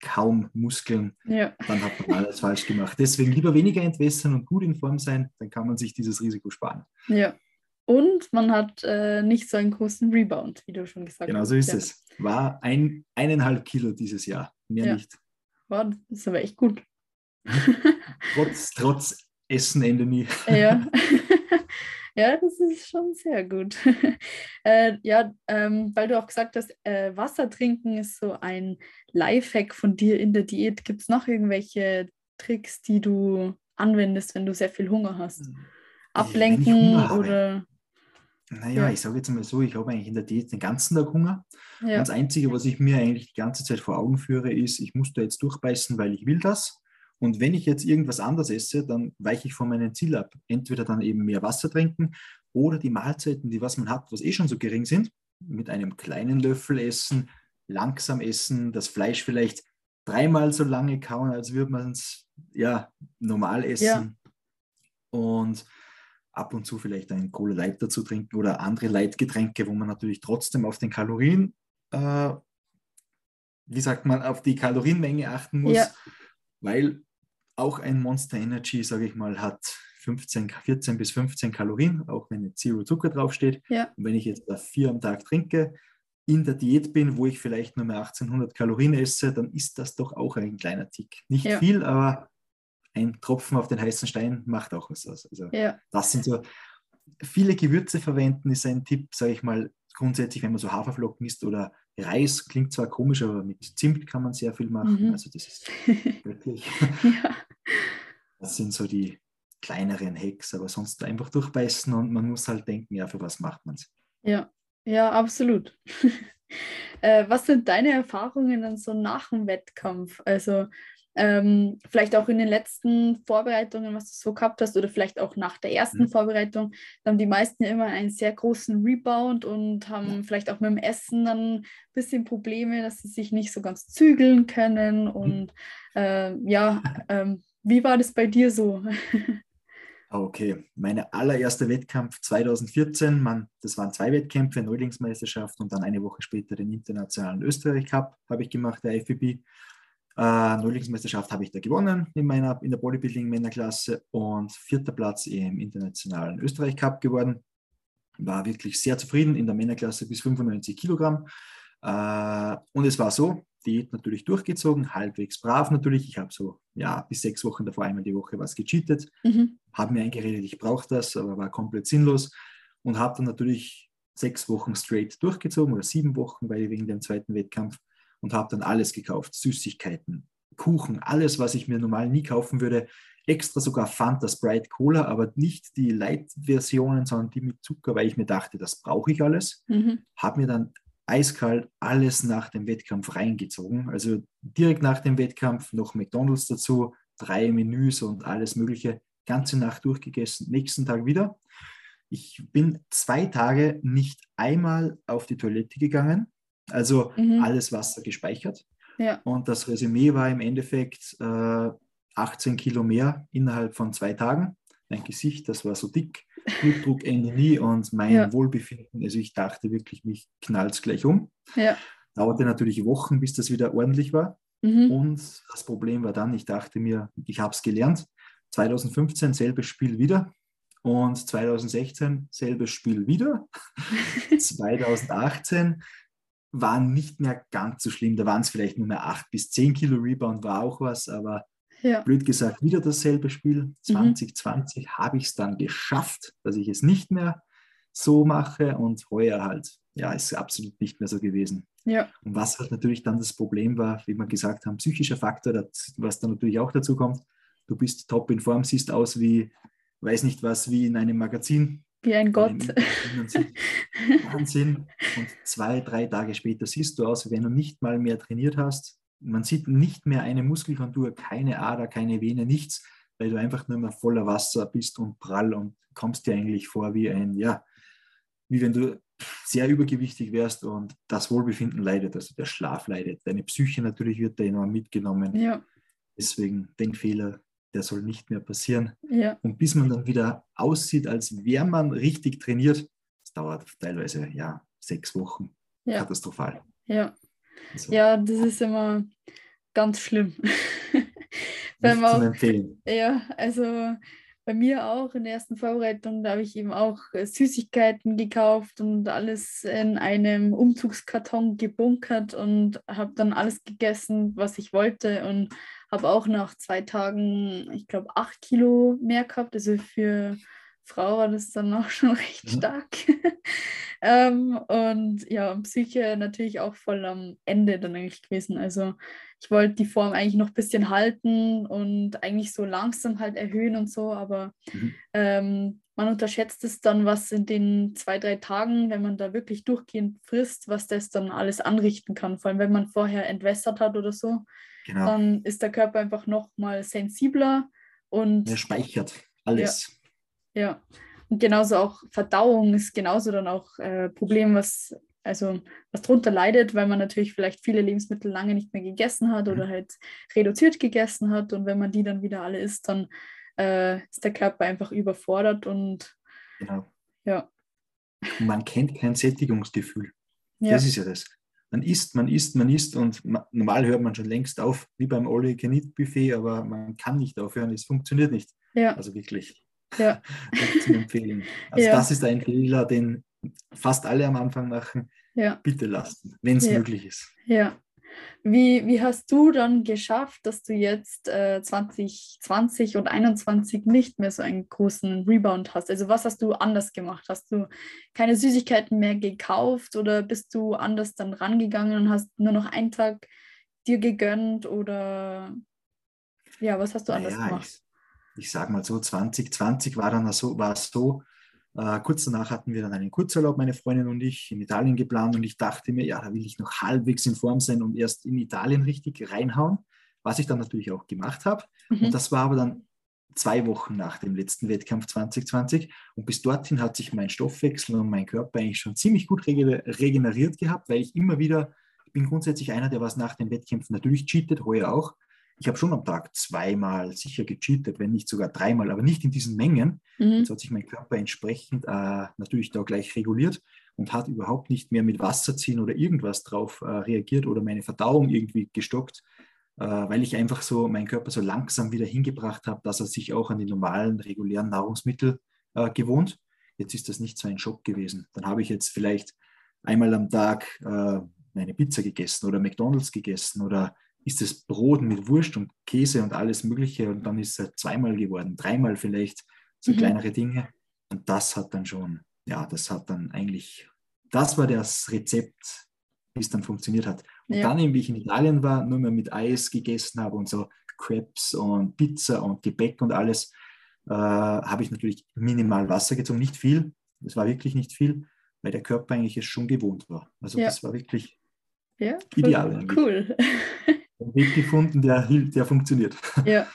kaum Muskeln. Ja. Dann hat man alles falsch gemacht. Deswegen lieber weniger entwässern und gut in Form sein, dann kann man sich dieses Risiko sparen. Ja. Und man hat äh, nicht so einen großen Rebound, wie du schon gesagt genau hast. Genau so ist ja. es. War ein, eineinhalb Kilo dieses Jahr, mehr ja. nicht. Wow, das ist aber echt gut. Trotz, trotz Essen Ende nie. Ja. ja, das ist schon sehr gut. äh, ja, ähm, weil du auch gesagt hast, äh, Wasser trinken ist so ein Lifehack von dir in der Diät. Gibt es noch irgendwelche Tricks, die du anwendest, wenn du sehr viel Hunger hast? Hm. Ablenken oder. Naja, ja. ich sage jetzt mal so, ich habe eigentlich in der Diät den ganzen Tag Hunger. Ja. das Einzige, was ich mir eigentlich die ganze Zeit vor Augen führe, ist, ich muss da jetzt durchbeißen, weil ich will das. Und wenn ich jetzt irgendwas anderes esse, dann weiche ich von meinem Ziel ab. Entweder dann eben mehr Wasser trinken oder die Mahlzeiten, die was man hat, was eh schon so gering sind, mit einem kleinen Löffel essen, langsam essen, das Fleisch vielleicht dreimal so lange kauen, als würde man es ja normal essen. Ja. Und ab und zu vielleicht ein Cola Light dazu trinken oder andere Leitgetränke, wo man natürlich trotzdem auf den Kalorien, äh, wie sagt man, auf die Kalorienmenge achten muss, ja. weil auch ein Monster Energy, sage ich mal, hat 15, 14 bis 15 Kalorien, auch wenn jetzt Zero Zucker draufsteht. Ja. Und wenn ich jetzt da vier am Tag trinke, in der Diät bin, wo ich vielleicht nur mehr 1800 Kalorien esse, dann ist das doch auch ein kleiner Tick. Nicht ja. viel, aber ein Tropfen auf den heißen Stein macht auch was aus. Also ja. das sind so viele Gewürze verwenden, ist ein Tipp, sage ich mal, grundsätzlich, wenn man so Haferflocken isst oder Reis, klingt zwar komisch, aber mit Zimt kann man sehr viel machen. Mhm. Also das ist wirklich. ja. Das sind so die, kleineren Hacks, aber sonst einfach durchbeißen und man muss halt denken, ja, für was macht man es? Ja, ja, absolut. äh, was sind deine Erfahrungen dann so nach dem Wettkampf? Also ähm, vielleicht auch in den letzten Vorbereitungen, was du so gehabt hast, oder vielleicht auch nach der ersten mhm. Vorbereitung, haben die meisten immer einen sehr großen Rebound und haben ja. vielleicht auch mit dem Essen dann ein bisschen Probleme, dass sie sich nicht so ganz zügeln können. Mhm. Und äh, ja, ähm, wie war das bei dir so? Okay, mein allererster Wettkampf 2014, man, das waren zwei Wettkämpfe, Neulingsmeisterschaft und dann eine Woche später den internationalen Österreich Cup habe ich gemacht, der FBB. Äh, Neulingsmeisterschaft habe ich da gewonnen in, meiner, in der Bodybuilding-Männerklasse und vierter Platz im internationalen Österreich Cup geworden. War wirklich sehr zufrieden in der Männerklasse bis 95 Kilogramm. Äh, und es war so, Diät natürlich durchgezogen, halbwegs brav natürlich. Ich habe so ja, bis sechs Wochen davor einmal die Woche was gecheatet, mhm. habe mir eingeredet, ich brauche das, aber war komplett sinnlos und habe dann natürlich sechs Wochen straight durchgezogen oder sieben Wochen, weil wegen dem zweiten Wettkampf und habe dann alles gekauft. Süßigkeiten, Kuchen, alles, was ich mir normal nie kaufen würde. Extra sogar Fanta, Sprite, Cola, aber nicht die Light-Versionen, sondern die mit Zucker, weil ich mir dachte, das brauche ich alles. Mhm. Habe mir dann eiskalt alles nach dem Wettkampf reingezogen. Also direkt nach dem Wettkampf noch McDonalds dazu, drei Menüs und alles Mögliche. Ganze Nacht durchgegessen, nächsten Tag wieder. Ich bin zwei Tage nicht einmal auf die Toilette gegangen. Also mhm. alles Wasser gespeichert. Ja. Und das Resümee war im Endeffekt äh, 18 Kilo mehr innerhalb von zwei Tagen. Mein Gesicht, das war so dick, Blutdruck nie und mein ja. Wohlbefinden. Also ich dachte wirklich, mich knallt es gleich um. Ja. Dauerte natürlich Wochen, bis das wieder ordentlich war. Mhm. Und das Problem war dann, ich dachte mir, ich habe es gelernt. 2015 selbes Spiel wieder und 2016 selbes Spiel wieder. 2018 war nicht mehr ganz so schlimm. Da waren es vielleicht nur mehr 8 bis 10 Kilo Rebound, war auch was, aber ja. blöd gesagt, wieder dasselbe Spiel. 2020 mhm. habe ich es dann geschafft, dass ich es nicht mehr so mache und heuer halt, ja, ist absolut nicht mehr so gewesen. Ja. Und was halt natürlich dann das Problem war, wie wir gesagt haben, psychischer Faktor, das, was dann natürlich auch dazu kommt. Du bist top in Form, siehst aus wie, weiß nicht was, wie in einem Magazin. Wie ein Gott. Wahnsinn. Und zwei, drei Tage später siehst du aus, wenn du nicht mal mehr trainiert hast. Man sieht nicht mehr eine Muskelkontur, keine Ader, keine Vene, nichts, weil du einfach nur mehr voller Wasser bist und prall und kommst dir eigentlich vor wie ein, ja, wie wenn du sehr übergewichtig wärst und das Wohlbefinden leidet, also der Schlaf leidet. Deine Psyche natürlich wird da enorm mitgenommen. Ja. Deswegen den Fehler der soll nicht mehr passieren. Ja. Und bis man dann wieder aussieht, als wäre man richtig trainiert, das dauert teilweise ja sechs Wochen. Ja. Katastrophal. Ja. Also. ja, das ist immer ganz schlimm. Wenn man auch, empfehlen. Ja, also bei mir auch in der ersten Vorbereitung, da habe ich eben auch Süßigkeiten gekauft und alles in einem Umzugskarton gebunkert und habe dann alles gegessen, was ich wollte und habe auch nach zwei Tagen, ich glaube, acht Kilo mehr gehabt. Also für Frau war das dann auch schon recht mhm. stark. ähm, und ja, Psyche natürlich auch voll am Ende dann eigentlich gewesen. Also ich wollte die Form eigentlich noch ein bisschen halten und eigentlich so langsam halt erhöhen und so, aber mhm. ähm, man unterschätzt es dann, was in den zwei, drei Tagen, wenn man da wirklich durchgehend frisst, was das dann alles anrichten kann. Vor allem, wenn man vorher entwässert hat oder so, genau. dann ist der Körper einfach noch mal sensibler und er speichert alles. Ja, ja. und genauso auch Verdauung ist genauso dann auch äh, Problem, was also was drunter leidet, weil man natürlich vielleicht viele Lebensmittel lange nicht mehr gegessen hat oder mhm. halt reduziert gegessen hat und wenn man die dann wieder alle isst, dann äh, ist der Körper einfach überfordert und genau. ja. Man kennt kein Sättigungsgefühl. Ja. Das ist ja das. Man isst, man isst, man isst und man, normal hört man schon längst auf, wie beim All Eat Buffet, aber man kann nicht aufhören, es funktioniert nicht. Ja. Also wirklich. Ja. zum Empfehlen. Also ja. das ist ein Fehler, den fast alle am Anfang machen. Ja. Bitte lassen, wenn es möglich ist. Ja. Wie, wie hast du dann geschafft, dass du jetzt äh, 2020 und 2021 nicht mehr so einen großen Rebound hast? Also was hast du anders gemacht? Hast du keine Süßigkeiten mehr gekauft oder bist du anders dann rangegangen und hast nur noch einen Tag dir gegönnt oder ja, was hast du anders gemacht? ich sage mal so, 2020 war dann so, war es so, äh, kurz danach hatten wir dann einen Kurzurlaub, meine Freundin und ich, in Italien geplant und ich dachte mir, ja, da will ich noch halbwegs in Form sein und erst in Italien richtig reinhauen, was ich dann natürlich auch gemacht habe. Mhm. Und das war aber dann zwei Wochen nach dem letzten Wettkampf 2020 und bis dorthin hat sich mein Stoffwechsel und mein Körper eigentlich schon ziemlich gut regeneriert gehabt, weil ich immer wieder, ich bin grundsätzlich einer, der was nach den Wettkämpfen natürlich cheatet, heuer auch, ich habe schon am Tag zweimal sicher gecheatet, wenn nicht sogar dreimal, aber nicht in diesen Mengen. Mhm. Jetzt hat sich mein Körper entsprechend äh, natürlich da gleich reguliert und hat überhaupt nicht mehr mit Wasser ziehen oder irgendwas drauf äh, reagiert oder meine Verdauung irgendwie gestockt, äh, weil ich einfach so meinen Körper so langsam wieder hingebracht habe, dass er sich auch an die normalen, regulären Nahrungsmittel äh, gewohnt. Jetzt ist das nicht so ein Schock gewesen. Dann habe ich jetzt vielleicht einmal am Tag äh, eine Pizza gegessen oder McDonald's gegessen oder ist das Brot mit Wurst und Käse und alles Mögliche und dann ist es zweimal geworden, dreimal vielleicht, so mhm. kleinere Dinge. Und das hat dann schon, ja, das hat dann eigentlich, das war das Rezept, wie es dann funktioniert hat. Und ja. dann, wie ich in Italien war, nur mehr mit Eis gegessen habe und so Crepes und Pizza und Gebäck und alles, äh, habe ich natürlich minimal Wasser gezogen, nicht viel, das war wirklich nicht viel, weil der Körper eigentlich es schon gewohnt war. Also ja. das war wirklich ja, ideal. Cool. einen Weg gefunden, der, der funktioniert. Ja,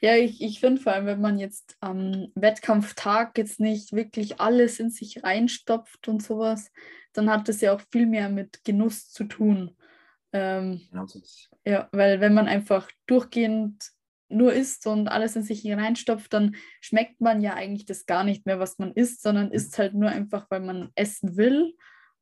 ja ich, ich finde vor allem, wenn man jetzt am Wettkampftag jetzt nicht wirklich alles in sich reinstopft und sowas, dann hat das ja auch viel mehr mit Genuss zu tun. Ähm, genau so ja, weil wenn man einfach durchgehend nur isst und alles in sich hineinstopft, dann schmeckt man ja eigentlich das gar nicht mehr, was man isst, sondern isst halt nur einfach, weil man essen will.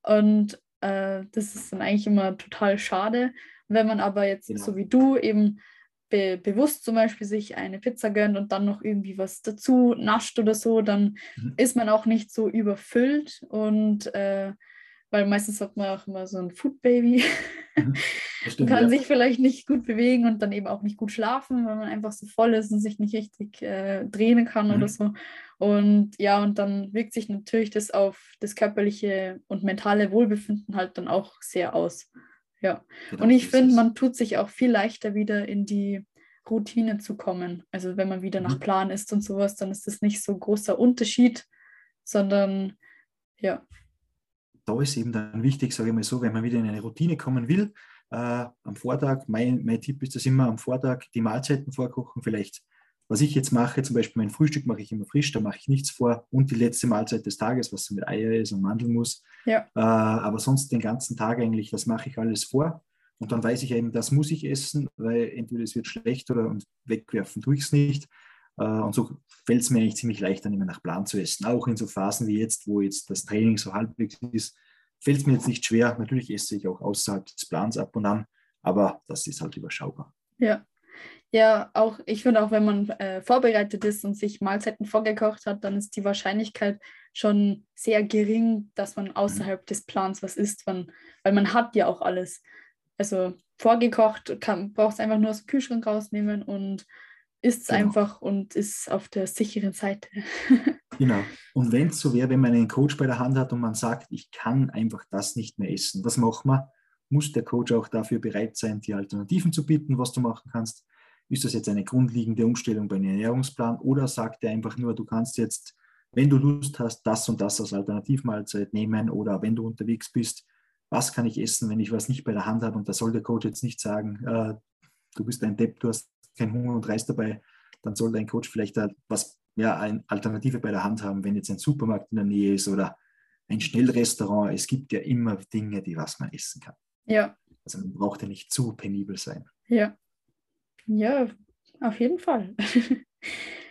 Und äh, das ist dann eigentlich immer total schade. Wenn man aber jetzt genau. so wie du eben be bewusst zum Beispiel sich eine Pizza gönnt und dann noch irgendwie was dazu nascht oder so, dann mhm. ist man auch nicht so überfüllt und äh, weil meistens hat man auch immer so ein Food Baby. Mhm. Stimmt, kann ja. sich vielleicht nicht gut bewegen und dann eben auch nicht gut schlafen, weil man einfach so voll ist und sich nicht richtig äh, drehen kann mhm. oder so. Und ja, und dann wirkt sich natürlich das auf das körperliche und mentale Wohlbefinden halt dann auch sehr aus. Ja. Genau, und ich finde, man tut sich auch viel leichter wieder in die Routine zu kommen. Also wenn man wieder mhm. nach Plan ist und sowas, dann ist das nicht so ein großer Unterschied, sondern ja. Da ist eben dann wichtig, sage ich mal so, wenn man wieder in eine Routine kommen will, äh, am Vortag, mein, mein Tipp ist das immer, am Vortag die Mahlzeiten vorkochen, vielleicht was ich jetzt mache, zum Beispiel mein Frühstück mache ich immer frisch, da mache ich nichts vor und die letzte Mahlzeit des Tages, was mit Eier ist und Mandeln muss. Ja. Äh, aber sonst den ganzen Tag eigentlich, das mache ich alles vor. Und dann weiß ich eben, das muss ich essen, weil entweder es wird schlecht oder und wegwerfen tue ich es nicht. Äh, und so fällt es mir eigentlich ziemlich leicht, dann immer nach Plan zu essen. Auch in so Phasen wie jetzt, wo jetzt das Training so halbwegs ist, fällt es mir jetzt nicht schwer. Natürlich esse ich auch außerhalb des Plans ab und an, aber das ist halt überschaubar. Ja, ja, auch ich finde auch, wenn man äh, vorbereitet ist und sich Mahlzeiten vorgekocht hat, dann ist die Wahrscheinlichkeit schon sehr gering, dass man mhm. außerhalb des Plans was isst, man, weil man hat ja auch alles. Also vorgekocht braucht es einfach nur aus dem Kühlschrank rausnehmen und isst es genau. einfach und ist auf der sicheren Seite. genau. Und wenn es so wäre, wenn man einen Coach bei der Hand hat und man sagt, ich kann einfach das nicht mehr essen, was macht man? Muss der Coach auch dafür bereit sein, die Alternativen zu bieten, was du machen kannst? Ist das jetzt eine grundlegende Umstellung bei einem Ernährungsplan oder sagt er einfach nur, du kannst jetzt, wenn du Lust hast, das und das als Alternativmahlzeit nehmen oder wenn du unterwegs bist, was kann ich essen, wenn ich was nicht bei der Hand habe und da soll der Coach jetzt nicht sagen, äh, du bist ein Depp, du hast keinen Hunger und Reis dabei, dann soll dein Coach vielleicht was, ja, eine Alternative bei der Hand haben, wenn jetzt ein Supermarkt in der Nähe ist oder ein Schnellrestaurant. Es gibt ja immer Dinge, die was man essen kann. Ja. Also man braucht ja nicht zu penibel sein. Ja. Ja, auf jeden Fall.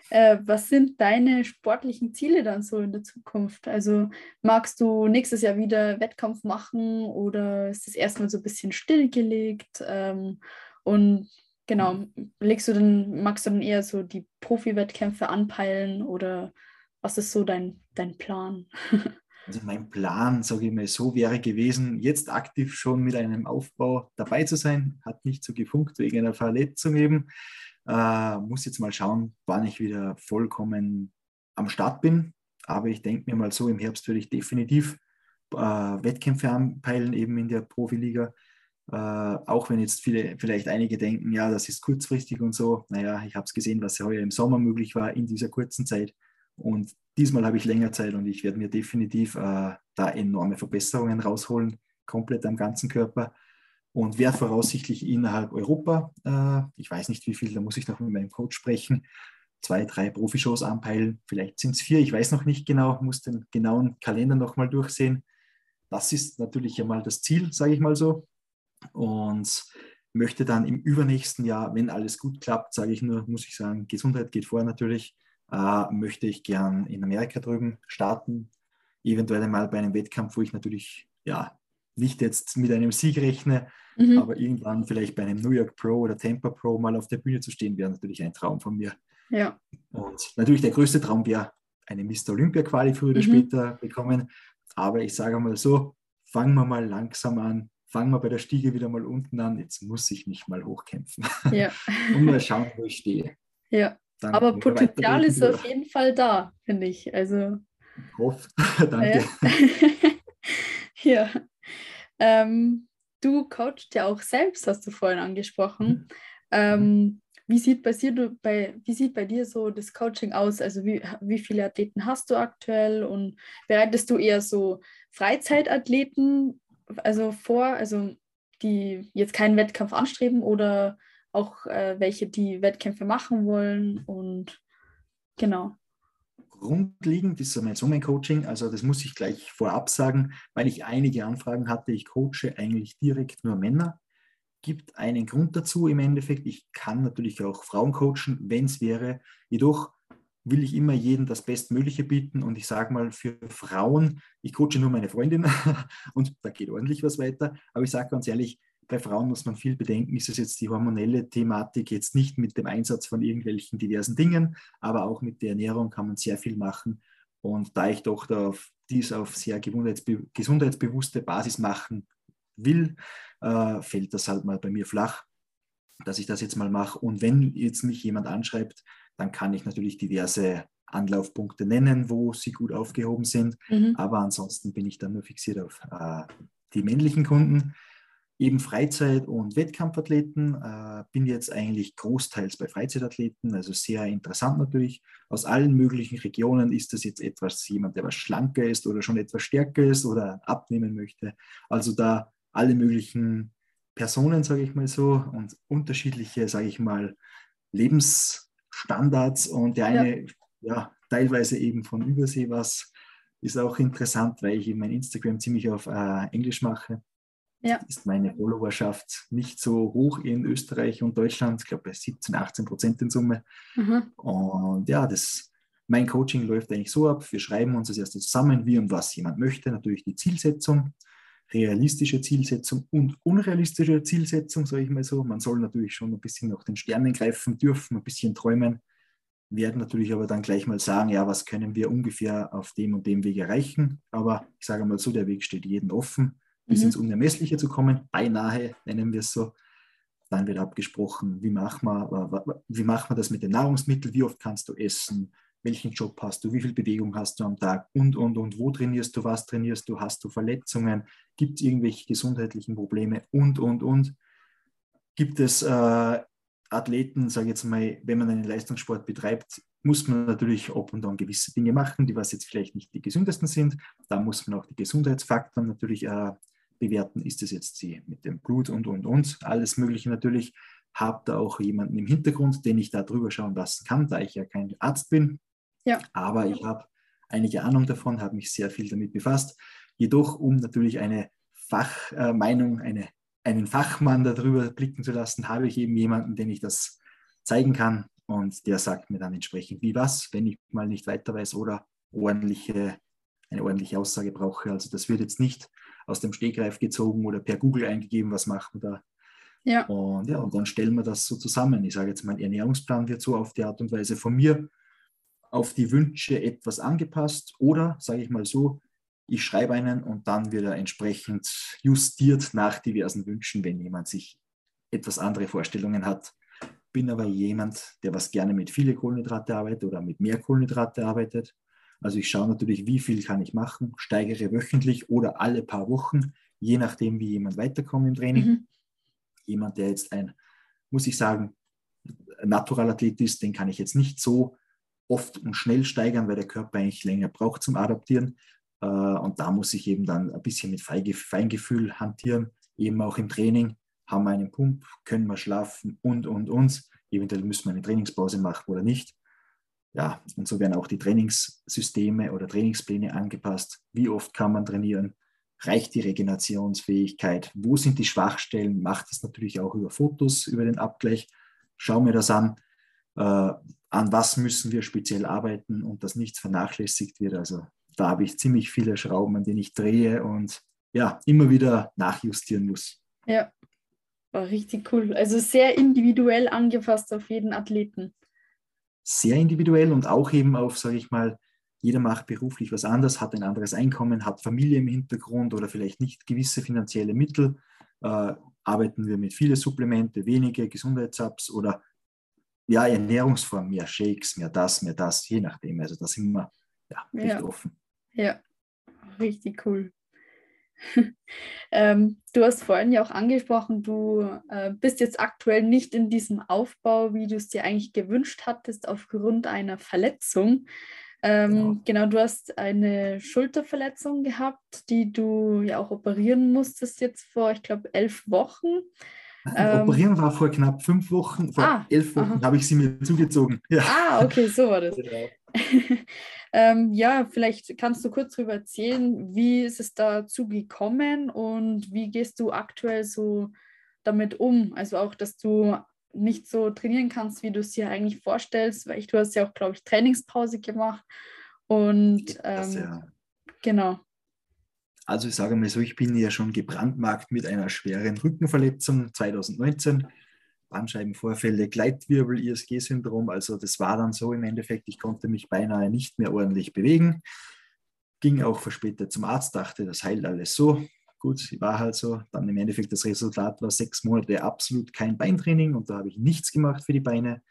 äh, was sind deine sportlichen Ziele dann so in der Zukunft? Also magst du nächstes Jahr wieder Wettkampf machen oder ist das erstmal so ein bisschen stillgelegt? Ähm, und genau, legst du dann, magst du dann eher so die Profi-Wettkämpfe anpeilen oder was ist so dein, dein Plan? Also mein Plan, sage ich mal so, wäre gewesen, jetzt aktiv schon mit einem Aufbau dabei zu sein. Hat nicht so gefunkt wegen einer Verletzung eben. Äh, muss jetzt mal schauen, wann ich wieder vollkommen am Start bin. Aber ich denke mir mal so, im Herbst würde ich definitiv äh, Wettkämpfe anpeilen, eben in der Profiliga. Äh, auch wenn jetzt viele, vielleicht einige denken, ja, das ist kurzfristig und so. Naja, ich habe es gesehen, was heuer im Sommer möglich war in dieser kurzen Zeit. Und diesmal habe ich länger Zeit und ich werde mir definitiv äh, da enorme Verbesserungen rausholen, komplett am ganzen Körper. Und werde voraussichtlich innerhalb Europa, äh, ich weiß nicht wie viel, da muss ich noch mit meinem Coach sprechen, zwei, drei Profishows anpeilen. Vielleicht sind es vier, ich weiß noch nicht genau, muss den genauen Kalender nochmal durchsehen. Das ist natürlich einmal das Ziel, sage ich mal so. Und möchte dann im übernächsten Jahr, wenn alles gut klappt, sage ich nur, muss ich sagen, Gesundheit geht vor natürlich, äh, möchte ich gern in Amerika drüben starten. Eventuell einmal bei einem Wettkampf, wo ich natürlich ja nicht jetzt mit einem Sieg rechne, mhm. aber irgendwann vielleicht bei einem New York Pro oder Tampa Pro mal auf der Bühne zu stehen, wäre natürlich ein Traum von mir. Ja. Und natürlich der größte Traum wäre, eine Mr. Olympia-Quali früher oder mhm. später bekommen. Aber ich sage mal so, fangen wir mal langsam an, fangen wir bei der Stiege wieder mal unten an. Jetzt muss ich mich mal hochkämpfen. Ja. Und mal schauen, wo ich stehe. Ja. Dann Aber Potenzial ist auf jeden Fall da, finde ich. Also. Ich hoffe. Danke. Ja. Ähm, du coachst ja auch selbst, hast du vorhin angesprochen. Mhm. Ähm, wie sieht bei dir, bei, wie sieht bei dir so das Coaching aus? Also wie, wie viele Athleten hast du aktuell und bereitest du eher so Freizeitathleten also vor, also die jetzt keinen Wettkampf anstreben oder auch äh, welche, die Wettkämpfe machen wollen und genau. Grundlegend ist so mein Coaching, also das muss ich gleich vorab sagen, weil ich einige Anfragen hatte. Ich coache eigentlich direkt nur Männer gibt einen Grund dazu im Endeffekt. Ich kann natürlich auch Frauen coachen, wenn es wäre. Jedoch will ich immer jedem das Bestmögliche bieten und ich sage mal für Frauen, ich coache nur meine Freundin und da geht ordentlich was weiter, aber ich sage ganz ehrlich, bei Frauen muss man viel bedenken, ist es jetzt die hormonelle Thematik, jetzt nicht mit dem Einsatz von irgendwelchen diversen Dingen, aber auch mit der Ernährung kann man sehr viel machen. Und da ich doch auf, dies auf sehr gesundheitsbewusste Basis machen will, äh, fällt das halt mal bei mir flach, dass ich das jetzt mal mache. Und wenn jetzt mich jemand anschreibt, dann kann ich natürlich diverse Anlaufpunkte nennen, wo sie gut aufgehoben sind. Mhm. Aber ansonsten bin ich dann nur fixiert auf äh, die männlichen Kunden. Eben Freizeit- und Wettkampfathleten. Äh, bin jetzt eigentlich großteils bei Freizeitathleten, also sehr interessant natürlich. Aus allen möglichen Regionen ist das jetzt etwas, jemand, der was schlanker ist oder schon etwas stärker ist oder abnehmen möchte. Also da alle möglichen Personen, sage ich mal so, und unterschiedliche, sage ich mal, Lebensstandards. Und der eine, ja. ja, teilweise eben von Übersee was, ist auch interessant, weil ich eben mein Instagram ziemlich auf äh, Englisch mache. Ja. Ist meine Followerschaft nicht so hoch in Österreich und Deutschland, ich glaube bei 17, 18 Prozent in Summe. Mhm. Und ja, das, mein Coaching läuft eigentlich so ab. Wir schreiben uns das erste zusammen, wie und was jemand möchte. Natürlich die Zielsetzung realistische Zielsetzung und unrealistische Zielsetzung, sage ich mal so. Man soll natürlich schon ein bisschen nach den Sternen greifen dürfen, ein bisschen träumen, werden natürlich aber dann gleich mal sagen, ja, was können wir ungefähr auf dem und dem Weg erreichen. Aber ich sage mal so, der Weg steht jedem offen, bis mhm. ins Unermessliche zu kommen, beinahe nennen wir es so. Dann wird abgesprochen, wie machen, wir, wie machen wir das mit den Nahrungsmitteln, wie oft kannst du essen, welchen Job hast du, wie viel Bewegung hast du am Tag? Und, und, und, wo trainierst du, was trainierst du, hast du Verletzungen, gibt es irgendwelche gesundheitlichen Probleme? Und, und, und. Gibt es äh, Athleten, sage ich jetzt mal, wenn man einen Leistungssport betreibt, muss man natürlich ab und an gewisse Dinge machen, die was jetzt vielleicht nicht die gesündesten sind. Da muss man auch die Gesundheitsfaktoren natürlich äh, bewerten. Ist es jetzt die mit dem Blut und, und, und, alles Mögliche natürlich. Habe da auch jemanden im Hintergrund, den ich da drüber schauen lassen kann, da ich ja kein Arzt bin. Ja. Aber ich habe einige Ahnung davon, habe mich sehr viel damit befasst. Jedoch, um natürlich eine Fachmeinung, äh, eine, einen Fachmann darüber blicken zu lassen, habe ich eben jemanden, den ich das zeigen kann. Und der sagt mir dann entsprechend, wie was, wenn ich mal nicht weiter weiß oder ordentliche, eine ordentliche Aussage brauche. Also das wird jetzt nicht aus dem Stegreif gezogen oder per Google eingegeben, was machen wir da. Ja. Und ja, und dann stellen wir das so zusammen. Ich sage jetzt, mein Ernährungsplan wird so auf die Art und Weise von mir auf die Wünsche etwas angepasst oder, sage ich mal so, ich schreibe einen und dann wird er entsprechend justiert nach diversen Wünschen, wenn jemand sich etwas andere Vorstellungen hat. Bin aber jemand, der was gerne mit vielen Kohlenhydrate arbeitet oder mit mehr Kohlenhydrate arbeitet. Also ich schaue natürlich, wie viel kann ich machen, steigere wöchentlich oder alle paar Wochen, je nachdem, wie jemand weiterkommt im Training. Mhm. Jemand, der jetzt ein, muss ich sagen, Naturalathlet ist, den kann ich jetzt nicht so oft und schnell steigern, weil der Körper eigentlich länger braucht zum Adaptieren. Äh, und da muss ich eben dann ein bisschen mit Feingefühl hantieren, eben auch im Training. Haben wir einen Pump, können wir schlafen und, und, und. Eventuell müssen wir eine Trainingspause machen oder nicht. Ja, und so werden auch die Trainingssysteme oder Trainingspläne angepasst. Wie oft kann man trainieren? Reicht die Regenerationsfähigkeit? Wo sind die Schwachstellen? Macht das natürlich auch über Fotos, über den Abgleich. Schau mir das an. Äh, an was müssen wir speziell arbeiten und dass nichts vernachlässigt wird. Also da habe ich ziemlich viele Schrauben, an denen ich drehe und ja, immer wieder nachjustieren muss. Ja, war richtig cool. Also sehr individuell angefasst auf jeden Athleten. Sehr individuell und auch eben auf, sage ich mal, jeder macht beruflich was anderes, hat ein anderes Einkommen, hat Familie im Hintergrund oder vielleicht nicht gewisse finanzielle Mittel. Äh, arbeiten wir mit vielen Supplemente, wenige Gesundheitsapps oder ja, Ernährungsform, mehr Shakes, mehr das, mehr das, je nachdem. Also da sind wir ja, recht ja. offen. Ja, richtig cool. ähm, du hast vorhin ja auch angesprochen, du äh, bist jetzt aktuell nicht in diesem Aufbau, wie du es dir eigentlich gewünscht hattest, aufgrund einer Verletzung. Ähm, genau. genau. du hast eine Schulterverletzung gehabt, die du ja auch operieren musstest jetzt vor, ich glaube, elf Wochen. Ähm, Operieren war vor knapp fünf Wochen, vor ah, elf Wochen habe ich sie mir zugezogen. Ja. Ah, okay, so war das. Genau. ähm, ja, vielleicht kannst du kurz darüber erzählen, wie ist es dazu gekommen und wie gehst du aktuell so damit um? Also auch, dass du nicht so trainieren kannst, wie du es dir eigentlich vorstellst, weil ich, du hast ja auch, glaube ich, Trainingspause gemacht. Und ähm, ja. genau. Also ich sage mal so, ich bin ja schon gebrandmarkt mit einer schweren Rückenverletzung 2019. Bandscheibenvorfälle, Gleitwirbel, ISG-Syndrom. Also das war dann so im Endeffekt, ich konnte mich beinahe nicht mehr ordentlich bewegen. Ging auch verspätet zum Arzt, dachte, das heilt alles so. Gut, war halt so. Dann im Endeffekt das Resultat war sechs Monate absolut kein Beintraining und da habe ich nichts gemacht für die Beine.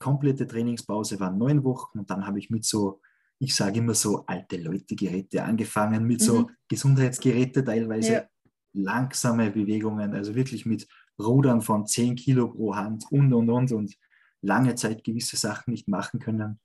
Komplette Trainingspause waren neun Wochen und dann habe ich mit so ich sage immer so alte Leute-Geräte angefangen mit mhm. so Gesundheitsgeräte teilweise. Ja. Langsame Bewegungen, also wirklich mit Rudern von 10 Kilo pro Hand und und und und lange Zeit gewisse Sachen nicht machen können.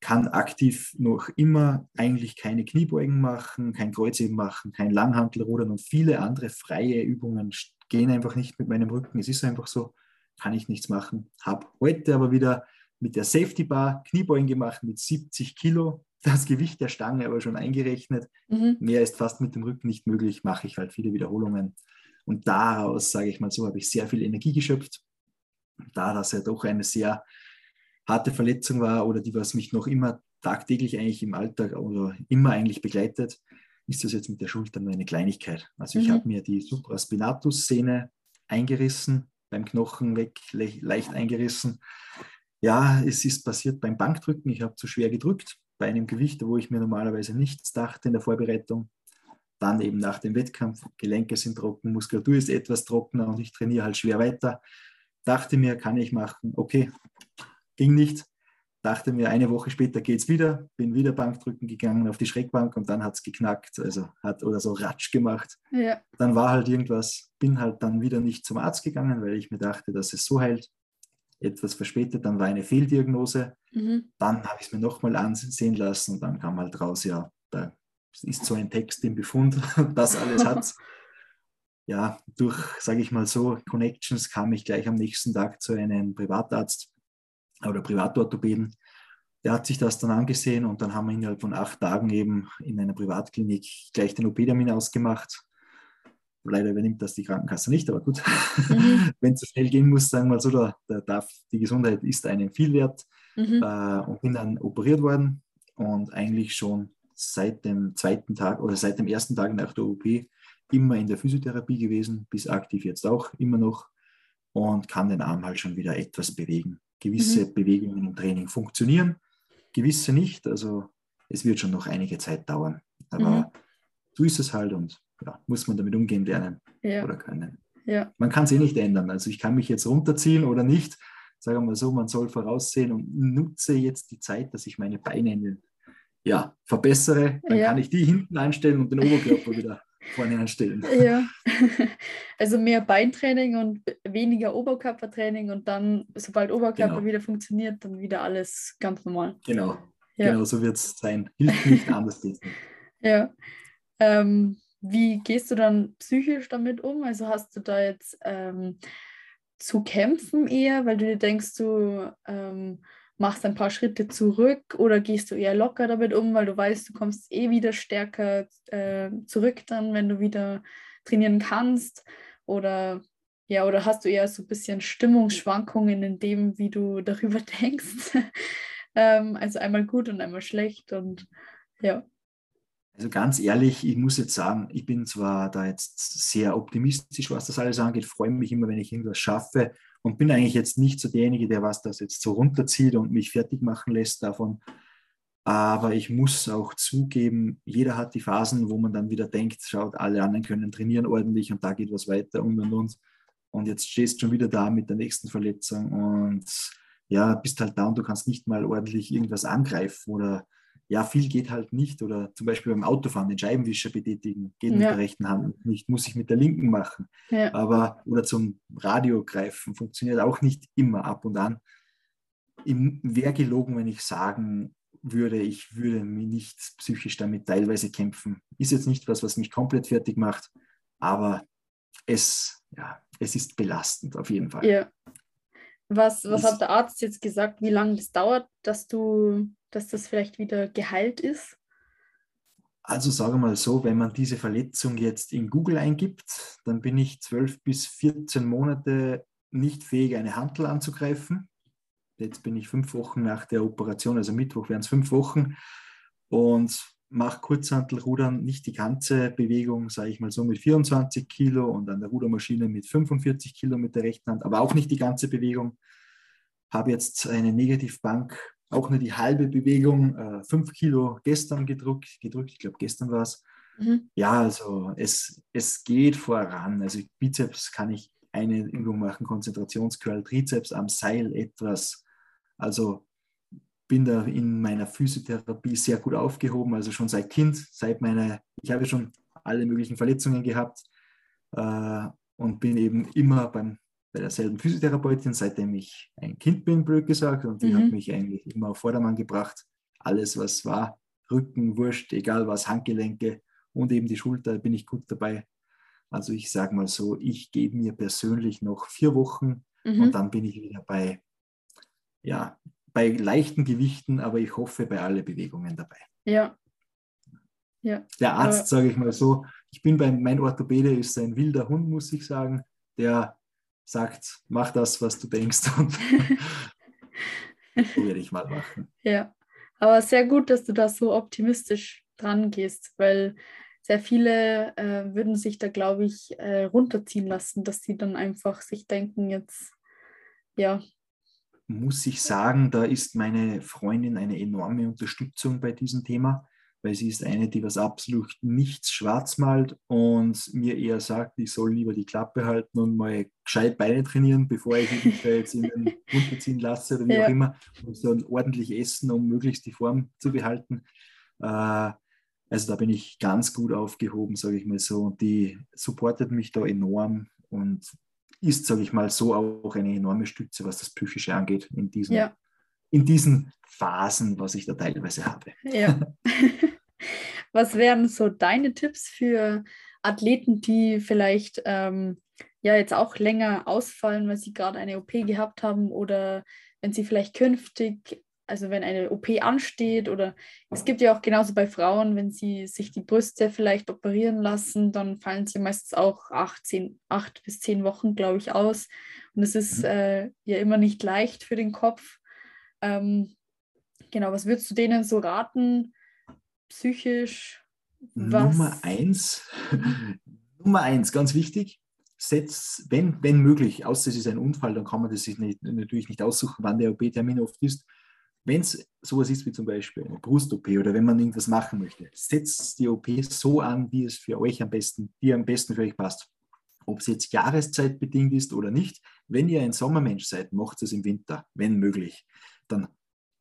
Kann aktiv noch immer eigentlich keine Kniebeugen machen, kein Kreuzheben machen, kein Langhantelrudern und viele andere freie Übungen gehen einfach nicht mit meinem Rücken. Es ist einfach so, kann ich nichts machen. Habe heute aber wieder mit der Safety Bar Kniebeugen gemacht mit 70 Kilo. Das Gewicht der Stange aber schon eingerechnet. Mhm. Mehr ist fast mit dem Rücken nicht möglich, mache ich halt viele Wiederholungen. Und daraus, sage ich mal so, habe ich sehr viel Energie geschöpft. Da das ja doch eine sehr harte Verletzung war oder die, was mich noch immer tagtäglich eigentlich im Alltag oder immer eigentlich begleitet, ist das jetzt mit der Schulter nur eine Kleinigkeit. Also ich mhm. habe mir die Supraspinatus-Szene eingerissen, beim Knochen weg, leicht eingerissen ja, es ist passiert beim Bankdrücken. Ich habe zu schwer gedrückt bei einem Gewicht, wo ich mir normalerweise nichts dachte in der Vorbereitung. Dann eben nach dem Wettkampf, Gelenke sind trocken, Muskulatur ist etwas trockener und ich trainiere halt schwer weiter. Dachte mir, kann ich machen. Okay, ging nicht. Dachte mir, eine Woche später geht es wieder, bin wieder Bankdrücken gegangen auf die Schreckbank und dann hat es geknackt, also hat oder so Ratsch gemacht. Ja. Dann war halt irgendwas, bin halt dann wieder nicht zum Arzt gegangen, weil ich mir dachte, dass es so heilt etwas verspätet, dann war eine Fehldiagnose. Mhm. Dann habe ich es mir nochmal ansehen lassen und dann kam halt raus, ja, da ist so ein Text im Befund, das alles hat. ja, durch, sage ich mal so, Connections kam ich gleich am nächsten Tag zu einem Privatarzt oder Privatorthopäden. Der hat sich das dann angesehen und dann haben wir innerhalb von acht Tagen eben in einer Privatklinik gleich den OP-Termin ausgemacht. Leider übernimmt das die Krankenkasse nicht, aber gut. Mhm. Wenn es so schnell gehen muss, sagen wir mal so, da, da darf die Gesundheit ist einem viel wert mhm. äh, und bin dann operiert worden und eigentlich schon seit dem zweiten Tag oder seit dem ersten Tag nach der OP immer in der Physiotherapie gewesen, bis aktiv jetzt auch immer noch und kann den Arm halt schon wieder etwas bewegen. Gewisse mhm. Bewegungen im Training funktionieren, gewisse nicht. Also es wird schon noch einige Zeit dauern. Aber mhm. so ist es halt und ja, muss man damit umgehen lernen ja. oder können. Ja. Man kann es eh nicht ändern. Also ich kann mich jetzt runterziehen oder nicht. Sagen wir mal so, man soll voraussehen und nutze jetzt die Zeit, dass ich meine Beine ja, verbessere. Dann ja. kann ich die hinten einstellen und den Oberkörper wieder vorne anstellen. Ja, also mehr Beintraining und weniger Oberkörpertraining und dann, sobald Oberkörper Genau. wieder funktioniert, dann wieder alles ganz normal. Genau, Ja. genau so wird es sein. Hilft nicht, anders geht's nicht. Ja. Ähm, wie gehst du dann psychisch damit um? Also hast du da jetzt ähm, zu kämpfen eher, weil du dir denkst, du ähm, machst ein paar Schritte zurück oder gehst du eher locker damit um, weil du weißt, du kommst eh wieder stärker äh, zurück dann, wenn du wieder trainieren kannst? Oder ja, oder hast du eher so ein bisschen Stimmungsschwankungen in dem, wie du darüber denkst? ähm, also einmal gut und einmal schlecht und ja. Also ganz ehrlich, ich muss jetzt sagen, ich bin zwar da jetzt sehr optimistisch, was das alles angeht, freue mich immer, wenn ich irgendwas schaffe und bin eigentlich jetzt nicht so derjenige, der was das jetzt so runterzieht und mich fertig machen lässt davon. Aber ich muss auch zugeben, jeder hat die Phasen, wo man dann wieder denkt, schaut, alle anderen können trainieren ordentlich und da geht was weiter und und und. Und jetzt stehst du schon wieder da mit der nächsten Verletzung und ja, bist halt da und du kannst nicht mal ordentlich irgendwas angreifen oder ja, viel geht halt nicht. Oder zum Beispiel beim Autofahren den Scheibenwischer betätigen, geht mit Ja. der rechten Hand nicht, muss ich mit der linken machen. Ja. Aber, oder zum Radio greifen, funktioniert auch nicht immer ab und an. Wäre gelogen, wenn ich sagen würde, ich würde mir nicht psychisch damit teilweise kämpfen. Ist jetzt nicht was, was mich komplett fertig macht, aber es, ja, es ist belastend auf jeden Fall. Ja. Was, was Das- hat der Arzt jetzt gesagt, wie lange das dauert, dass du, dass das vielleicht wieder geheilt ist? Also sage mal so, wenn man diese Verletzung jetzt in Google eingibt, dann bin ich 12 bis 14 Monate nicht fähig, eine Hantel anzugreifen. Jetzt bin ich fünf Wochen nach der Operation, also Mittwoch wären es fünf Wochen und mache Kurzhantelrudern, nicht die ganze Bewegung, sage ich mal so, mit 24 Kilo und an der Rudermaschine mit 45 Kilo mit der rechten Hand, aber auch nicht die ganze Bewegung. Habe jetzt eine Negativbank, auch nur die halbe Bewegung, äh, 5 Kilo gestern gedrückt, gedrückt ich glaube gestern war es. Mhm. Ja, also es, es geht voran. Also Bizeps kann ich eine Übung machen, Konzentrationscurl, Trizeps am Seil etwas. Also bin da in meiner Physiotherapie sehr gut aufgehoben, also schon seit Kind, seit meiner, ich habe schon alle möglichen Verletzungen gehabt äh, und bin eben immer beim, bei derselben Physiotherapeutin, seitdem ich ein Kind bin, blöd gesagt, und die Mhm. hat mich eigentlich immer auf Vordermann gebracht. Alles, was war, Rücken, Wurscht, egal was, Handgelenke und eben die Schulter, bin ich gut dabei. Also ich sage mal so, ich gebe mir persönlich noch vier Wochen Mhm. und dann bin ich wieder bei, ja, bei leichten Gewichten, aber ich hoffe bei alle Bewegungen dabei. Ja. Ja. Der Arzt, sage ich mal so, ich bin bei, mein Orthopäde ist ein wilder Hund, muss ich sagen, der sagt, mach das, was du denkst und werde ich mal machen. Ja. Aber sehr gut, dass du da so optimistisch dran gehst, weil sehr viele äh, würden sich da, glaube ich, äh, runterziehen lassen, dass sie dann einfach sich denken, jetzt, ja, Muss ich sagen, da ist meine Freundin eine enorme Unterstützung bei diesem Thema, weil sie ist eine, die was absolut nichts schwarz malt und mir eher sagt, ich soll lieber die Klappe halten und mal gescheit Beine trainieren, bevor ich mich da jetzt in den runterziehen lasse oder wie Ja. auch immer. Und so ordentlich essen, um möglichst die Form zu behalten. Äh, also da bin ich ganz gut aufgehoben, sage ich mal so. Und die supportet mich da enorm und ist, sage ich mal, so auch eine enorme Stütze, was das Psychische angeht in diesen, ja, in diesen Phasen, was ich da teilweise habe. ja. Was wären so deine Tipps für Athleten, die vielleicht ähm, ja jetzt auch länger ausfallen, weil sie gerade eine OP gehabt haben oder wenn sie vielleicht künftig, also wenn eine OP ansteht oder es gibt ja auch genauso bei Frauen, wenn sie sich die Brüste vielleicht operieren lassen, dann fallen sie meistens auch acht, zehn, acht bis zehn Wochen, glaube ich, aus. Und es ist Mhm. äh, ja immer nicht leicht für den Kopf. Ähm, genau, was würdest du denen so raten, psychisch? Was? Nummer eins, Nummer eins, ganz wichtig, setz, wenn, wenn möglich, außer es ist ein Unfall, dann kann man das sich nicht, natürlich nicht aussuchen, wann der OP-Termin oft ist. Wenn es sowas ist wie zum Beispiel eine Brust-OP oder wenn man irgendwas machen möchte, setzt die OP so an, wie es für euch am besten, wie am besten für euch passt. Ob es jetzt jahreszeitbedingt ist oder nicht, wenn ihr ein Sommermensch seid, macht es im Winter, wenn möglich. Dann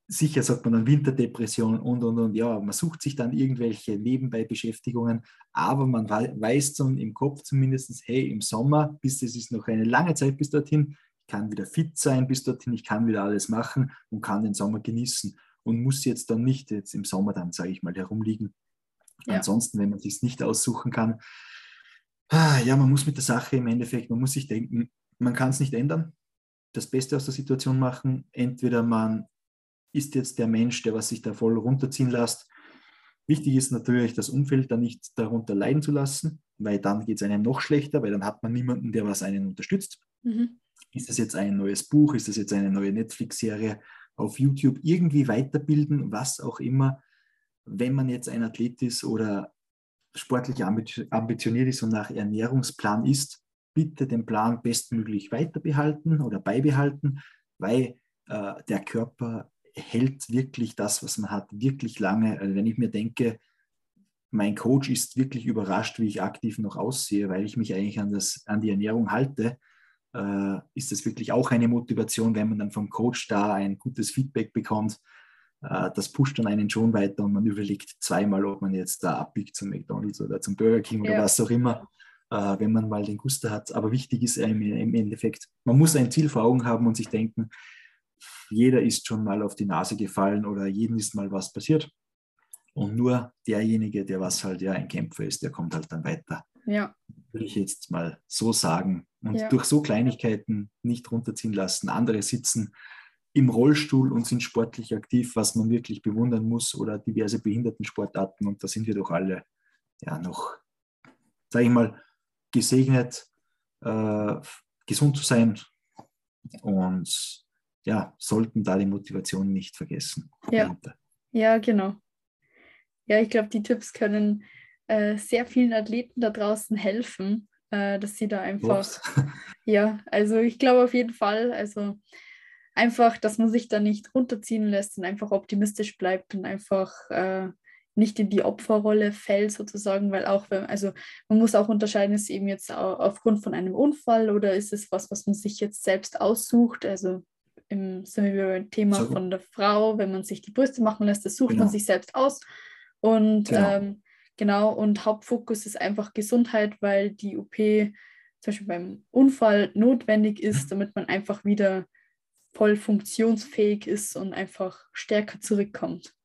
sicher sagt man dann Winterdepression und, und, und. Ja, man sucht sich dann irgendwelche Nebenbei-Beschäftigungen, aber man weiß dann im Kopf zumindest, hey, im Sommer, bis es ist noch eine lange Zeit bis dorthin, kann wieder fit sein bis dorthin, ich kann wieder alles machen und kann den Sommer genießen und muss jetzt dann nicht jetzt im Sommer dann, sage ich mal, herumliegen. Ja. Ansonsten, wenn man sich nicht aussuchen kann, ah, ja, man muss mit der Sache im Endeffekt, man muss sich denken, man kann es nicht ändern, das Beste aus der Situation machen. Entweder man ist jetzt der Mensch, der was sich da voll runterziehen lässt. Wichtig ist natürlich, das Umfeld dann nicht darunter leiden zu lassen, weil dann geht es einem noch schlechter, weil dann hat man niemanden, der was einen unterstützt. Mhm. Ist das jetzt ein neues Buch? Ist das jetzt eine neue Netflix-Serie auf YouTube? Irgendwie weiterbilden, was auch immer. Wenn man jetzt ein Athlet ist oder sportlich ambitioniert ist und nach Ernährungsplan ist, bitte den Plan bestmöglich weiterbehalten oder beibehalten, weil äh, der Körper hält wirklich das, was man hat, wirklich lange. Also wenn ich mir denke, mein Coach ist wirklich überrascht, wie ich aktiv noch aussehe, weil ich mich eigentlich an, das, an die Ernährung halte, äh, ist das wirklich auch eine Motivation, wenn man dann vom Coach da ein gutes Feedback bekommt. Äh, das pusht dann einen schon weiter und man überlegt zweimal, ob man jetzt da abbiegt zum McDonalds oder zum Burger King oder ja. was auch immer, äh, wenn man mal den Guster hat. Aber wichtig ist im, im Endeffekt, man muss ein Ziel vor Augen haben und sich denken, jeder ist schon mal auf die Nase gefallen oder jedem ist mal was passiert. Und nur derjenige, der was halt ja ein Kämpfer ist, der kommt halt dann weiter. Ja. Würde ich jetzt mal so sagen. Und ja. durch so Kleinigkeiten nicht runterziehen lassen. Andere sitzen im Rollstuhl und sind sportlich aktiv, was man wirklich bewundern muss, oder diverse Behindertensportarten. Und da sind wir doch alle ja noch, sage ich mal, gesegnet, äh, gesund zu sein und ja, sollten da die Motivation nicht vergessen. Ja, ja genau. Ja, ich glaube, die Tipps können äh, sehr vielen Athleten da draußen helfen, äh, dass sie da einfach, ja, also ich glaube auf jeden Fall, also einfach, dass man sich da nicht runterziehen lässt und einfach optimistisch bleibt und einfach äh, nicht in die Opferrolle fällt sozusagen, weil auch wenn, also man muss auch unterscheiden, ist eben jetzt aufgrund von einem Unfall oder ist es was, was man sich jetzt selbst aussucht, also im, sind wir beim Thema so. von der Frau, wenn man sich die Brüste machen lässt, das sucht genau. man sich selbst aus. Und genau. Ähm, genau, und Hauptfokus ist einfach Gesundheit, weil die OP zum Beispiel beim Unfall notwendig ist, mhm. damit man einfach wieder voll funktionsfähig ist und einfach stärker zurückkommt.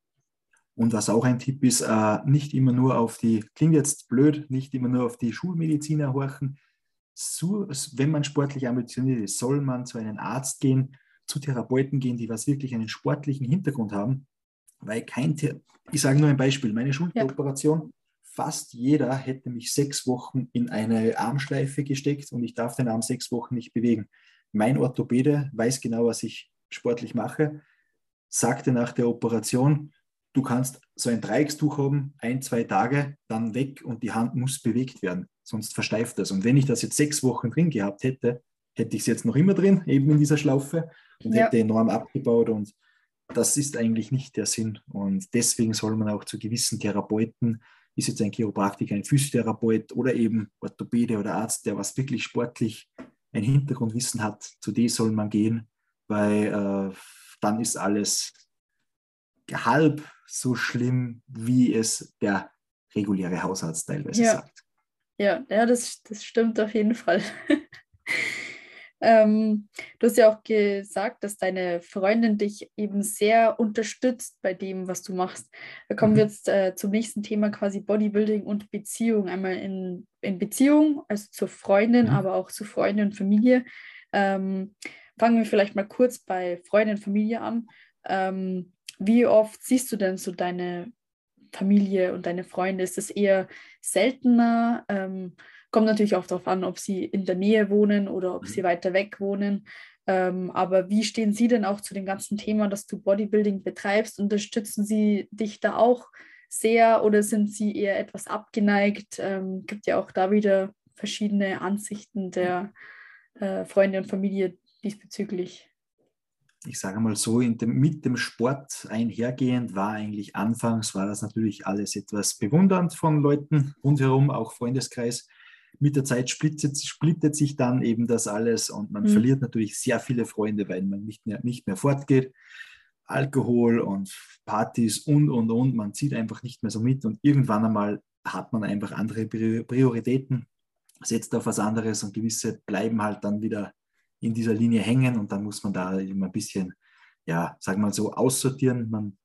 Und was auch ein Tipp ist, äh, nicht immer nur auf die, klingt jetzt blöd, nicht immer nur auf die Schulmediziner horchen. So, wenn man sportlich ambitioniert ist, soll man zu einem Arzt gehen, zu Therapeuten gehen, die was wirklich einen sportlichen Hintergrund haben, weil kein, ich sage nur ein Beispiel, meine Schulteroperation, ja. Fast jeder hätte mich sechs Wochen in eine Armschleife gesteckt und ich darf den Arm sechs Wochen nicht bewegen. Mein Orthopäde weiß genau, was ich sportlich mache, sagte nach der Operation, du kannst so ein Dreieckstuch haben, ein, zwei Tage, dann weg und die Hand muss bewegt werden, sonst versteift das. Und wenn ich das jetzt sechs Wochen drin gehabt hätte, hätte ich es jetzt noch immer drin, eben in dieser Schlaufe und ja. hätte enorm abgebaut und das ist eigentlich nicht der Sinn. Und deswegen soll man auch zu gewissen Therapeuten, ist jetzt ein Chiropraktiker, ein Physiotherapeut oder eben Orthopäde oder Arzt, der was wirklich sportlich ein Hintergrundwissen hat, zu dem soll man gehen, weil äh, dann ist alles halb so schlimm, wie es der reguläre Hausarzt teilweise ja. sagt. Ja, ja das, das stimmt auf jeden Fall. Ähm, du hast ja auch gesagt, dass deine Freundin dich eben sehr unterstützt bei dem, was du machst. Da kommen mhm. wir jetzt äh, zum nächsten Thema, quasi Bodybuilding und Beziehung. Einmal in, in Beziehung, also zur Freundin, mhm. aber auch zu Freundin und Familie. Ähm, fangen wir vielleicht mal kurz bei Freundin und Familie an. Ähm, wie oft siehst du denn so deine Familie und deine Freunde? Ist es eher seltener? Ähm, Kommt natürlich auch darauf an, ob sie in der Nähe wohnen oder ob sie mhm. weiter weg wohnen. Ähm, aber wie stehen Sie denn auch zu dem ganzen Thema, dass du Bodybuilding betreibst? Unterstützen Sie dich da auch sehr oder sind Sie eher etwas abgeneigt? Ähm, gibt ja auch da wieder verschiedene Ansichten der äh, Freunde und Familie diesbezüglich. Ich sage mal so, dem, mit dem Sport einhergehend war eigentlich anfangs, war das natürlich alles etwas bewundernd von Leuten rundherum, auch Freundeskreis mit der Zeit splittet, splittet sich dann eben das alles und man mhm. verliert natürlich sehr viele Freunde, weil man nicht mehr, nicht mehr fortgeht. Alkohol und Partys und, und, und. Man zieht einfach nicht mehr so mit und irgendwann einmal hat man einfach andere Prioritäten, setzt auf was anderes und gewisse bleiben halt dann wieder in dieser Linie hängen und dann muss man da immer ein bisschen, ja, sagen wir mal so, aussortieren. Man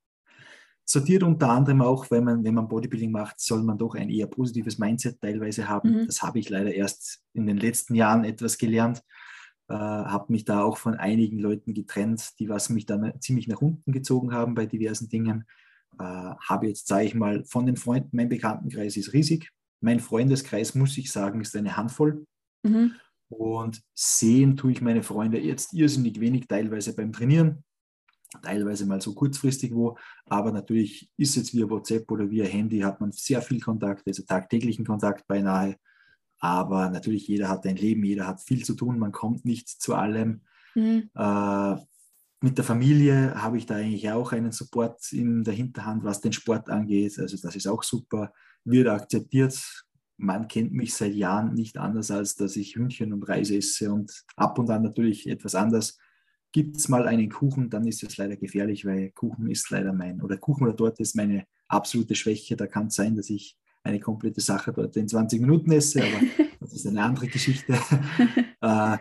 sortiert unter anderem auch, wenn man, wenn man Bodybuilding macht, soll man doch ein eher positives Mindset teilweise haben. Mhm. Das habe ich leider erst in den letzten Jahren etwas gelernt. Äh, habe mich da auch von einigen Leuten getrennt, die was mich dann ziemlich nach unten gezogen haben bei diversen Dingen. Äh, habe jetzt, sage ich mal, von den Freunden, mein Bekanntenkreis ist riesig. Mein Freundeskreis, muss ich sagen, ist eine Handvoll. Mhm. Und sehen tue ich meine Freunde jetzt irrsinnig wenig, teilweise beim Trainieren, teilweise mal so kurzfristig wo. Aber natürlich ist jetzt via WhatsApp oder via Handy, hat man sehr viel Kontakt, also tagtäglichen Kontakt beinahe. Aber natürlich, jeder hat ein Leben, jeder hat viel zu tun, man kommt nicht zu allem. Mhm. Äh, mit der Familie habe ich da eigentlich auch einen Support in der Hinterhand, was den Sport angeht. Also das ist auch super, wird akzeptiert. Man kennt mich seit Jahren nicht anders, als dass ich Hühnchen und Reis esse und ab und an natürlich etwas anders. Gibt es mal einen Kuchen, dann ist es leider gefährlich, weil Kuchen ist leider mein, oder Kuchen oder Torte ist meine absolute Schwäche. Da kann es sein, dass ich eine komplette Sache dort in 20 Minuten esse, aber das ist eine andere Geschichte. äh,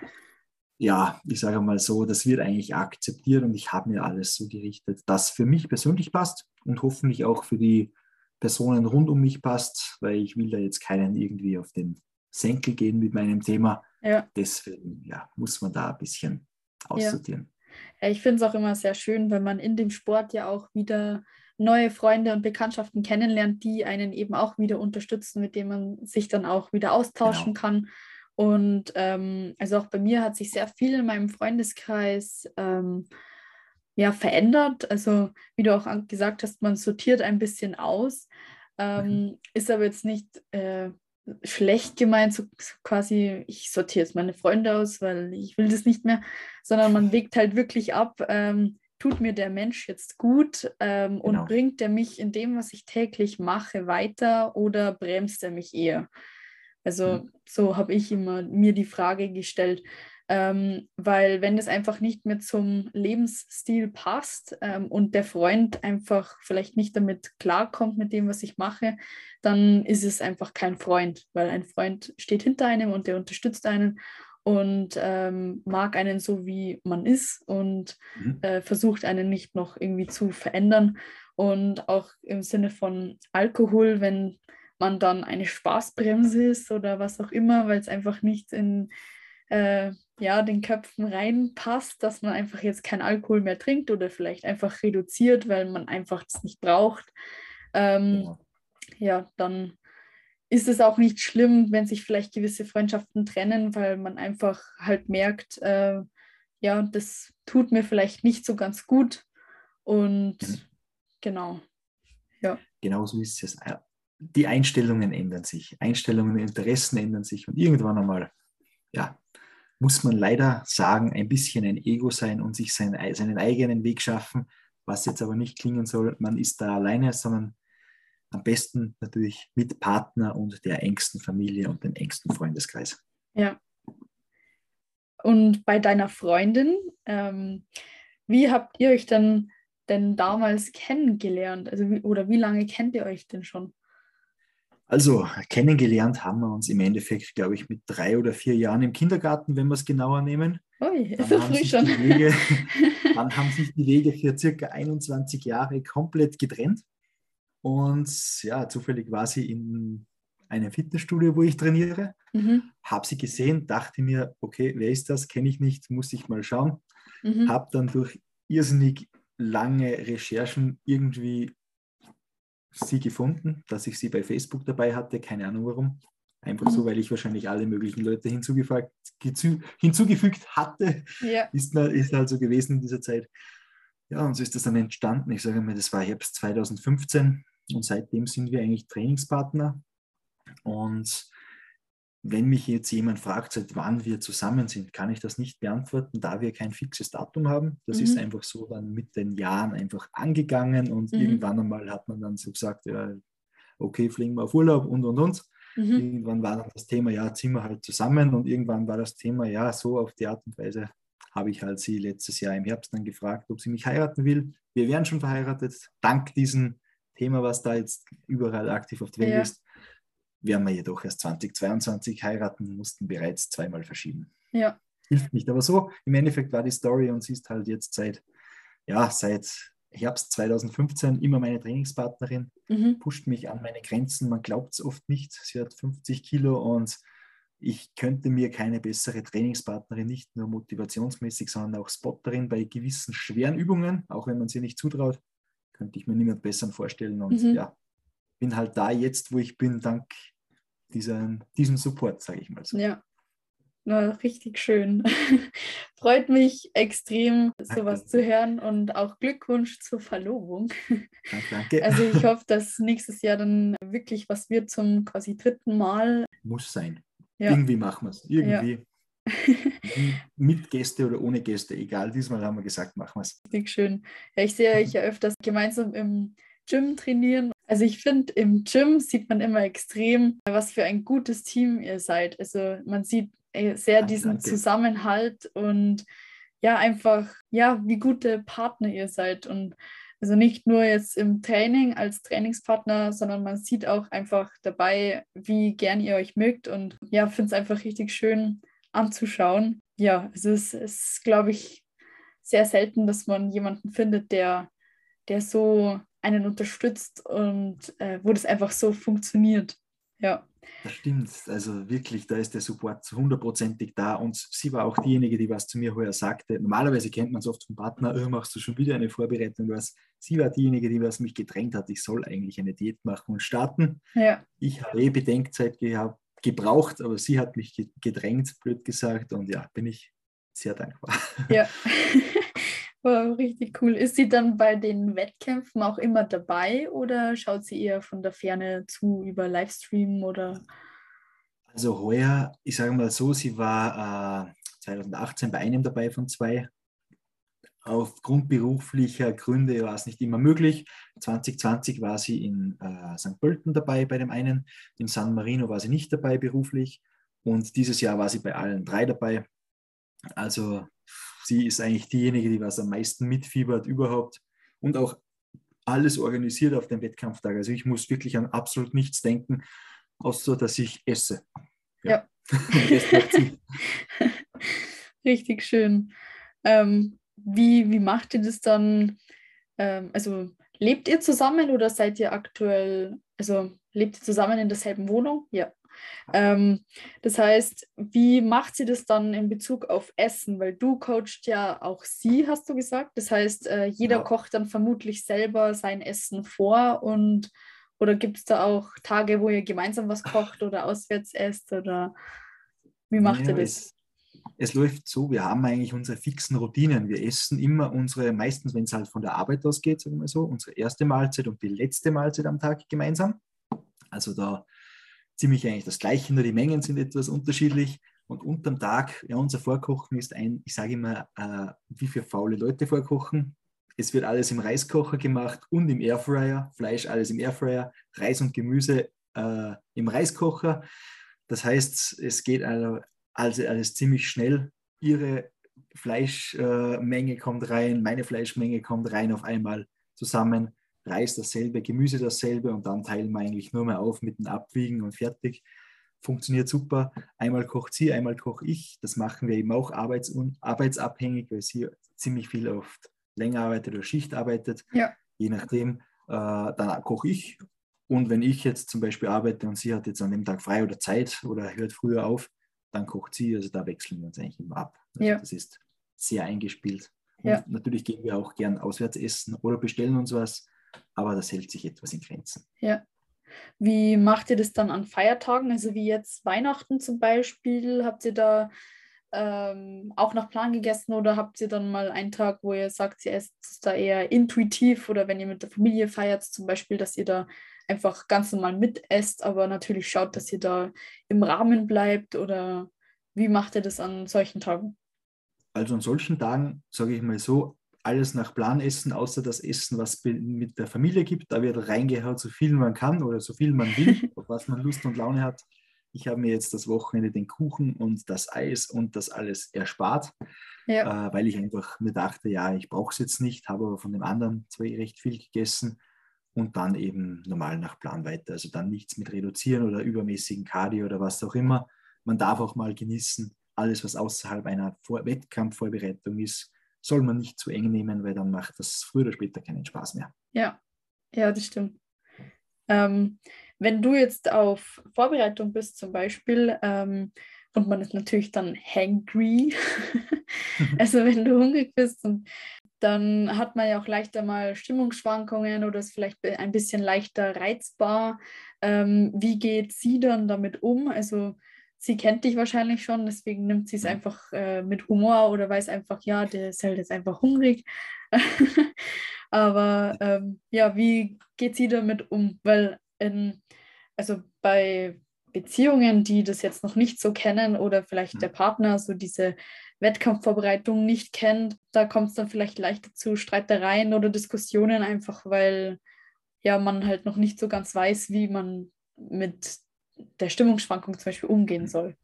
ja, ich sage mal so, das wird eigentlich akzeptiert und ich habe mir alles so gerichtet, dass für mich persönlich passt und hoffentlich auch für die Personen rund um mich passt, weil ich will da jetzt keinen irgendwie auf den Senkel gehen mit meinem Thema. Ja. Deswegen ja, muss man da ein bisschen aussortieren. Ja. Ich finde es auch immer sehr schön, wenn man in dem Sport ja auch wieder neue Freunde und Bekanntschaften kennenlernt, die einen eben auch wieder unterstützen, mit denen man sich dann auch wieder austauschen genau. kann. Und ähm, also auch bei mir hat sich sehr viel in meinem Freundeskreis ähm, ja, verändert. Also wie du auch gesagt hast, man sortiert ein bisschen aus, ähm, mhm. ist aber jetzt nicht äh, schlecht gemeint, so, so, quasi, ich sortiere jetzt meine Freunde aus, weil ich will das nicht mehr, sondern man wägt halt wirklich ab, ähm, tut mir der Mensch jetzt gut ähm, genau. und bringt er mich in dem, was ich täglich mache, weiter oder bremst er mich eher? Also mhm. so habe ich immer mir die Frage gestellt, ähm, weil wenn es einfach nicht mehr zum Lebensstil passt ähm, und der Freund einfach vielleicht nicht damit klarkommt mit dem, was ich mache, dann ist es einfach kein Freund, weil ein Freund steht hinter einem und der unterstützt einen und ähm, mag einen so, wie man ist und mhm. äh, versucht einen nicht noch irgendwie zu verändern. Und auch im Sinne von Alkohol, wenn man dann eine Spaßbremse ist oder was auch immer, weil es einfach nicht in äh, ja, den Köpfen reinpasst, dass man einfach jetzt kein Alkohol mehr trinkt oder vielleicht einfach reduziert, weil man einfach das nicht braucht. Ähm, ja. ja, dann ist es auch nicht schlimm, wenn sich vielleicht gewisse Freundschaften trennen, weil man einfach halt merkt, äh, ja, das tut mir vielleicht nicht so ganz gut. Und mhm. genau, ja. Genau so ist es. Die Einstellungen ändern sich, Einstellungen und Interessen ändern sich und irgendwann einmal, ja, muss man leider sagen, ein bisschen ein Ego sein und sich seinen, seinen eigenen Weg schaffen, was jetzt aber nicht klingen soll, man ist da alleine, sondern am besten natürlich mit Partner und der engsten Familie und dem engsten Freundeskreis. Ja. Und bei deiner Freundin, ähm, wie habt ihr euch denn, denn damals kennengelernt? Also oder wie lange kennt ihr euch denn schon? Also kennengelernt haben wir uns im Endeffekt, glaube ich, mit drei oder vier Jahren im Kindergarten, wenn wir es genauer nehmen. Ui, so früh schon. Wege, dann haben sich die Wege für circa 21 Jahre komplett getrennt. Und ja, zufällig war sie in einem Fitnessstudio, wo ich trainiere. Mhm. Habe sie gesehen, dachte mir, okay, wer ist das? Kenne ich nicht, muss ich mal schauen. Mhm. Habe dann durch irrsinnig lange Recherchen irgendwie sie gefunden, dass ich sie bei Facebook dabei hatte, keine Ahnung warum. Einfach mhm. so, weil ich wahrscheinlich alle möglichen Leute hinzugefügt, hinzugefügt hatte. Ja. Ist, ist halt so gewesen in dieser Zeit. Ja, und so ist das dann entstanden. Ich sage mal, das war Herbst 2015 und seitdem sind wir eigentlich Trainingspartner. Und wenn mich jetzt jemand fragt, seit wann wir zusammen sind, kann ich das nicht beantworten, da wir kein fixes Datum haben. Das mhm. ist einfach so dann mit den Jahren einfach angegangen und mhm. irgendwann einmal hat man dann so gesagt, ja, okay, fliegen wir auf Urlaub und und und. Mhm. Irgendwann war dann das Thema, ja, ziehen wir halt zusammen und irgendwann war das Thema, ja, so auf die Art und Weise habe ich halt sie letztes Jahr im Herbst dann gefragt, ob sie mich heiraten will. Wir wären schon verheiratet, dank diesem Thema, was da jetzt überall aktiv auf der Welt ja. ist. Werden wir jedoch erst 2022 heiraten, mussten bereits zweimal verschieben. Ja. Hilft nicht. Aber so, im Endeffekt war die Story und sie ist halt jetzt seit, ja, seit Herbst 2015 immer meine Trainingspartnerin, mhm. pusht mich an meine Grenzen. Man glaubt es oft nicht. Sie hat 50 Kilo und ich könnte mir keine bessere Trainingspartnerin, nicht nur motivationsmäßig, sondern auch Spotterin bei gewissen schweren Übungen, auch wenn man sie nicht zutraut, könnte ich mir niemand besseren vorstellen. Und mhm. ja, bin halt da jetzt, wo ich bin, dank diesem, diesem Support, sage ich mal so. Ja, na, richtig schön. Freut mich extrem, sowas danke. zu hören und auch Glückwunsch zur Verlobung. Danke, danke. Also ich hoffe, dass nächstes Jahr dann wirklich was wird zum quasi dritten Mal. Muss sein. Ja. Irgendwie machen wir es. Irgendwie. Ja. Mit Gäste oder ohne Gäste, egal. Diesmal haben wir gesagt, machen wir es. Richtig schön. Ja, ich sehe euch ja öfters gemeinsam im Gym trainieren. Also ich finde, im Gym sieht man immer extrem, was für ein gutes Team ihr seid. Also man sieht äh, sehr diesen Danke. Zusammenhalt und ja, einfach, ja, wie gute Partner ihr seid. Und also nicht nur jetzt im Training als Trainingspartner, sondern man sieht auch einfach dabei, wie gern ihr euch mögt und ja, finde es einfach richtig schön anzuschauen. Ja, es ist, ist glaube ich, sehr selten, dass man jemanden findet, der, der so einen unterstützt und äh, wo das einfach so funktioniert. Ja. Das stimmt. Also wirklich, da ist der Support zu hundertprozentig da. Und sie war auch diejenige, die was zu mir heuer sagte. Normalerweise kennt man es oft vom Partner, oh, machst du schon wieder eine Vorbereitung. Was. Sie war diejenige, die was mich gedrängt hat, ich soll eigentlich eine Diät machen und starten. Ja. Ich habe eh Bedenkzeit gehabt, gebraucht, aber sie hat mich gedrängt, blöd gesagt. Und ja, bin ich sehr dankbar. Ja. Wow, richtig cool. Ist sie dann bei den Wettkämpfen auch immer dabei oder schaut sie eher von der Ferne zu über Livestream oder? Also heuer, ich sage mal so, sie war äh, 2018 bei einem dabei von zwei. Aufgrund beruflicher Gründe war es nicht immer möglich. 2020 war sie in äh, St. Pölten dabei bei dem einen, in San Marino war sie nicht dabei beruflich und dieses Jahr war sie bei allen drei dabei. Also sie ist eigentlich diejenige, die was am meisten mitfiebert überhaupt und auch alles organisiert auf dem Wettkampftag. Also ich muss wirklich an absolut nichts denken, außer dass ich esse. Ja. ja. Richtig schön. Ähm, wie, wie macht ihr das dann? Ähm, also lebt ihr zusammen oder seid ihr aktuell, also lebt ihr zusammen in derselben Wohnung? Ja. Ähm, das heißt, wie macht sie das dann in Bezug auf Essen? Weil du coachst ja auch sie, hast du gesagt. Das heißt, äh, jeder ja. kocht dann vermutlich selber sein Essen vor und oder gibt es da auch Tage, wo ihr gemeinsam was kocht oder auswärts esst oder wie macht ja, ihr das? Es, es, läuft so, wir haben eigentlich unsere fixen Routinen. Wir essen immer unsere, meistens wenn es halt von der Arbeit ausgeht, sagen wir so, unsere erste Mahlzeit und die letzte Mahlzeit am Tag gemeinsam. Also da ziemlich eigentlich das Gleiche, nur die Mengen sind etwas unterschiedlich. Und unterm Tag, ja, unser Vorkochen ist ein, ich sage immer, äh, wie für faule Leute vorkochen. Es wird alles im Reiskocher gemacht und im Airfryer, Fleisch alles im Airfryer, Reis und Gemüse äh, im Reiskocher. Das heißt, es geht also, also alles ziemlich schnell. Ihre Fleischmenge äh, kommt rein, meine Fleischmenge kommt rein auf einmal zusammen. Reis dasselbe, Gemüse dasselbe und dann teilen wir eigentlich nur mehr auf mit dem Abwiegen und fertig. Funktioniert super. Einmal kocht sie, einmal koche ich. Das machen wir eben auch arbeits arbeitsabhängig, weil sie ziemlich viel oft länger arbeitet oder Schicht arbeitet. Ja. Je nachdem, äh, dann koche ich. Und wenn ich jetzt zum Beispiel arbeite und sie hat jetzt an dem Tag frei oder Zeit oder hört früher auf, dann kocht sie. Also da wechseln wir uns eigentlich immer ab. Also ja. Das ist sehr eingespielt. Und ja. natürlich gehen wir auch gern auswärts essen oder bestellen uns was aber das hält sich etwas in Grenzen. Ja. Wie macht ihr das dann an Feiertagen? Also wie jetzt Weihnachten zum Beispiel? Habt ihr da ähm, auch nach Plan gegessen oder habt ihr dann mal einen Tag, wo ihr sagt, ihr esst da eher intuitiv oder wenn ihr mit der Familie feiert zum Beispiel, dass ihr da einfach ganz normal mitesst, aber natürlich schaut, dass ihr da im Rahmen bleibt oder wie macht ihr das an solchen Tagen? Also an solchen Tagen, sage ich mal so, alles nach Plan essen, außer das Essen, was mit der Familie gibt. Da wird reingehauen, so viel man kann oder so viel man will, auf was man Lust und Laune hat. Ich habe mir jetzt das Wochenende den Kuchen und das Eis und das alles erspart. ja. äh, weil ich einfach mir dachte, ja, ich brauche es jetzt nicht, habe aber von dem anderen zwar recht viel gegessen und dann eben normal nach Plan weiter. Also dann nichts mit reduzieren oder übermäßigen Cardio oder was auch immer. Man darf auch mal genießen, alles, was außerhalb einer Vor Wettkampfvorbereitung ist, soll man nicht zu eng nehmen, weil dann macht das früher oder später keinen Spaß mehr. Ja, ja, das stimmt. Ähm, wenn du jetzt auf Vorbereitung bist zum Beispiel ähm, und man ist natürlich dann hangry, also wenn du hungrig bist und dann hat man ja auch leichter mal Stimmungsschwankungen oder ist vielleicht ein bisschen leichter reizbar. Ähm, wie geht sie dann damit um? Also sie kennt dich wahrscheinlich schon, deswegen nimmt sie es einfach äh, mit Humor oder weiß einfach, ja, der ist halt jetzt einfach hungrig. Aber ähm, ja, wie geht sie damit um? Weil in, also bei Beziehungen, die das jetzt noch nicht so kennen oder vielleicht hm. der Partner so diese Wettkampfvorbereitung nicht kennt, da kommt es dann vielleicht leichter zu Streitereien oder Diskussionen, einfach weil ja man halt noch nicht so ganz weiß, wie man mit der Stimmungsschwankung zum Beispiel umgehen soll?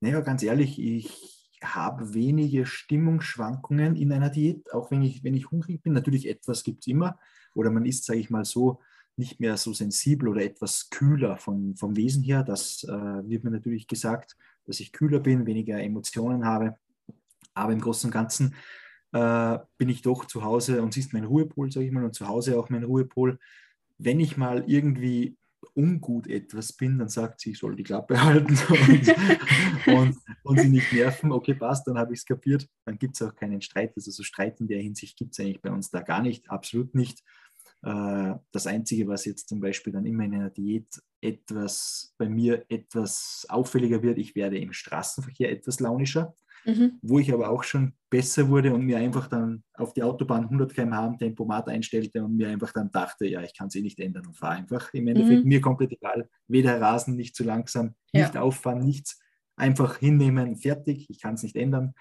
Naja, ganz ehrlich, ich habe wenige Stimmungsschwankungen in einer Diät, auch wenn ich, wenn ich hungrig bin. Natürlich etwas gibt es immer. Oder man ist, sage ich mal so, nicht mehr so sensibel oder etwas kühler von, vom Wesen her. Das äh, wird mir natürlich gesagt, dass ich kühler bin, weniger Emotionen habe. Aber im Großen und Ganzen äh, bin ich doch zu Hause und sie ist mein Ruhepol, sage ich mal, und zu Hause auch mein Ruhepol. Wenn ich mal irgendwie ungut etwas bin, dann sagt sie, ich soll die Klappe halten und, und, und sie nicht nerven. Okay, passt, dann habe ich es kapiert. Dann gibt es auch keinen Streit. Also so Streit in der Hinsicht gibt es eigentlich bei uns da gar nicht, absolut nicht. Äh, das Einzige, was jetzt zum Beispiel dann immer in einer Diät etwas bei mir etwas auffälliger wird, ich werde im Straßenverkehr etwas launischer mhm. wo ich aber auch schon besser wurde und mir einfach dann auf die Autobahn 100 km/h im Tempomat einstellte und mir einfach dann dachte, ja, ich kann es eh nicht ändern und fahre einfach. Im Endeffekt mhm. mir komplett egal, weder rasen, nicht zu langsam, ja. nicht auffahren, nichts. Einfach hinnehmen, fertig, ich kann es nicht ändern.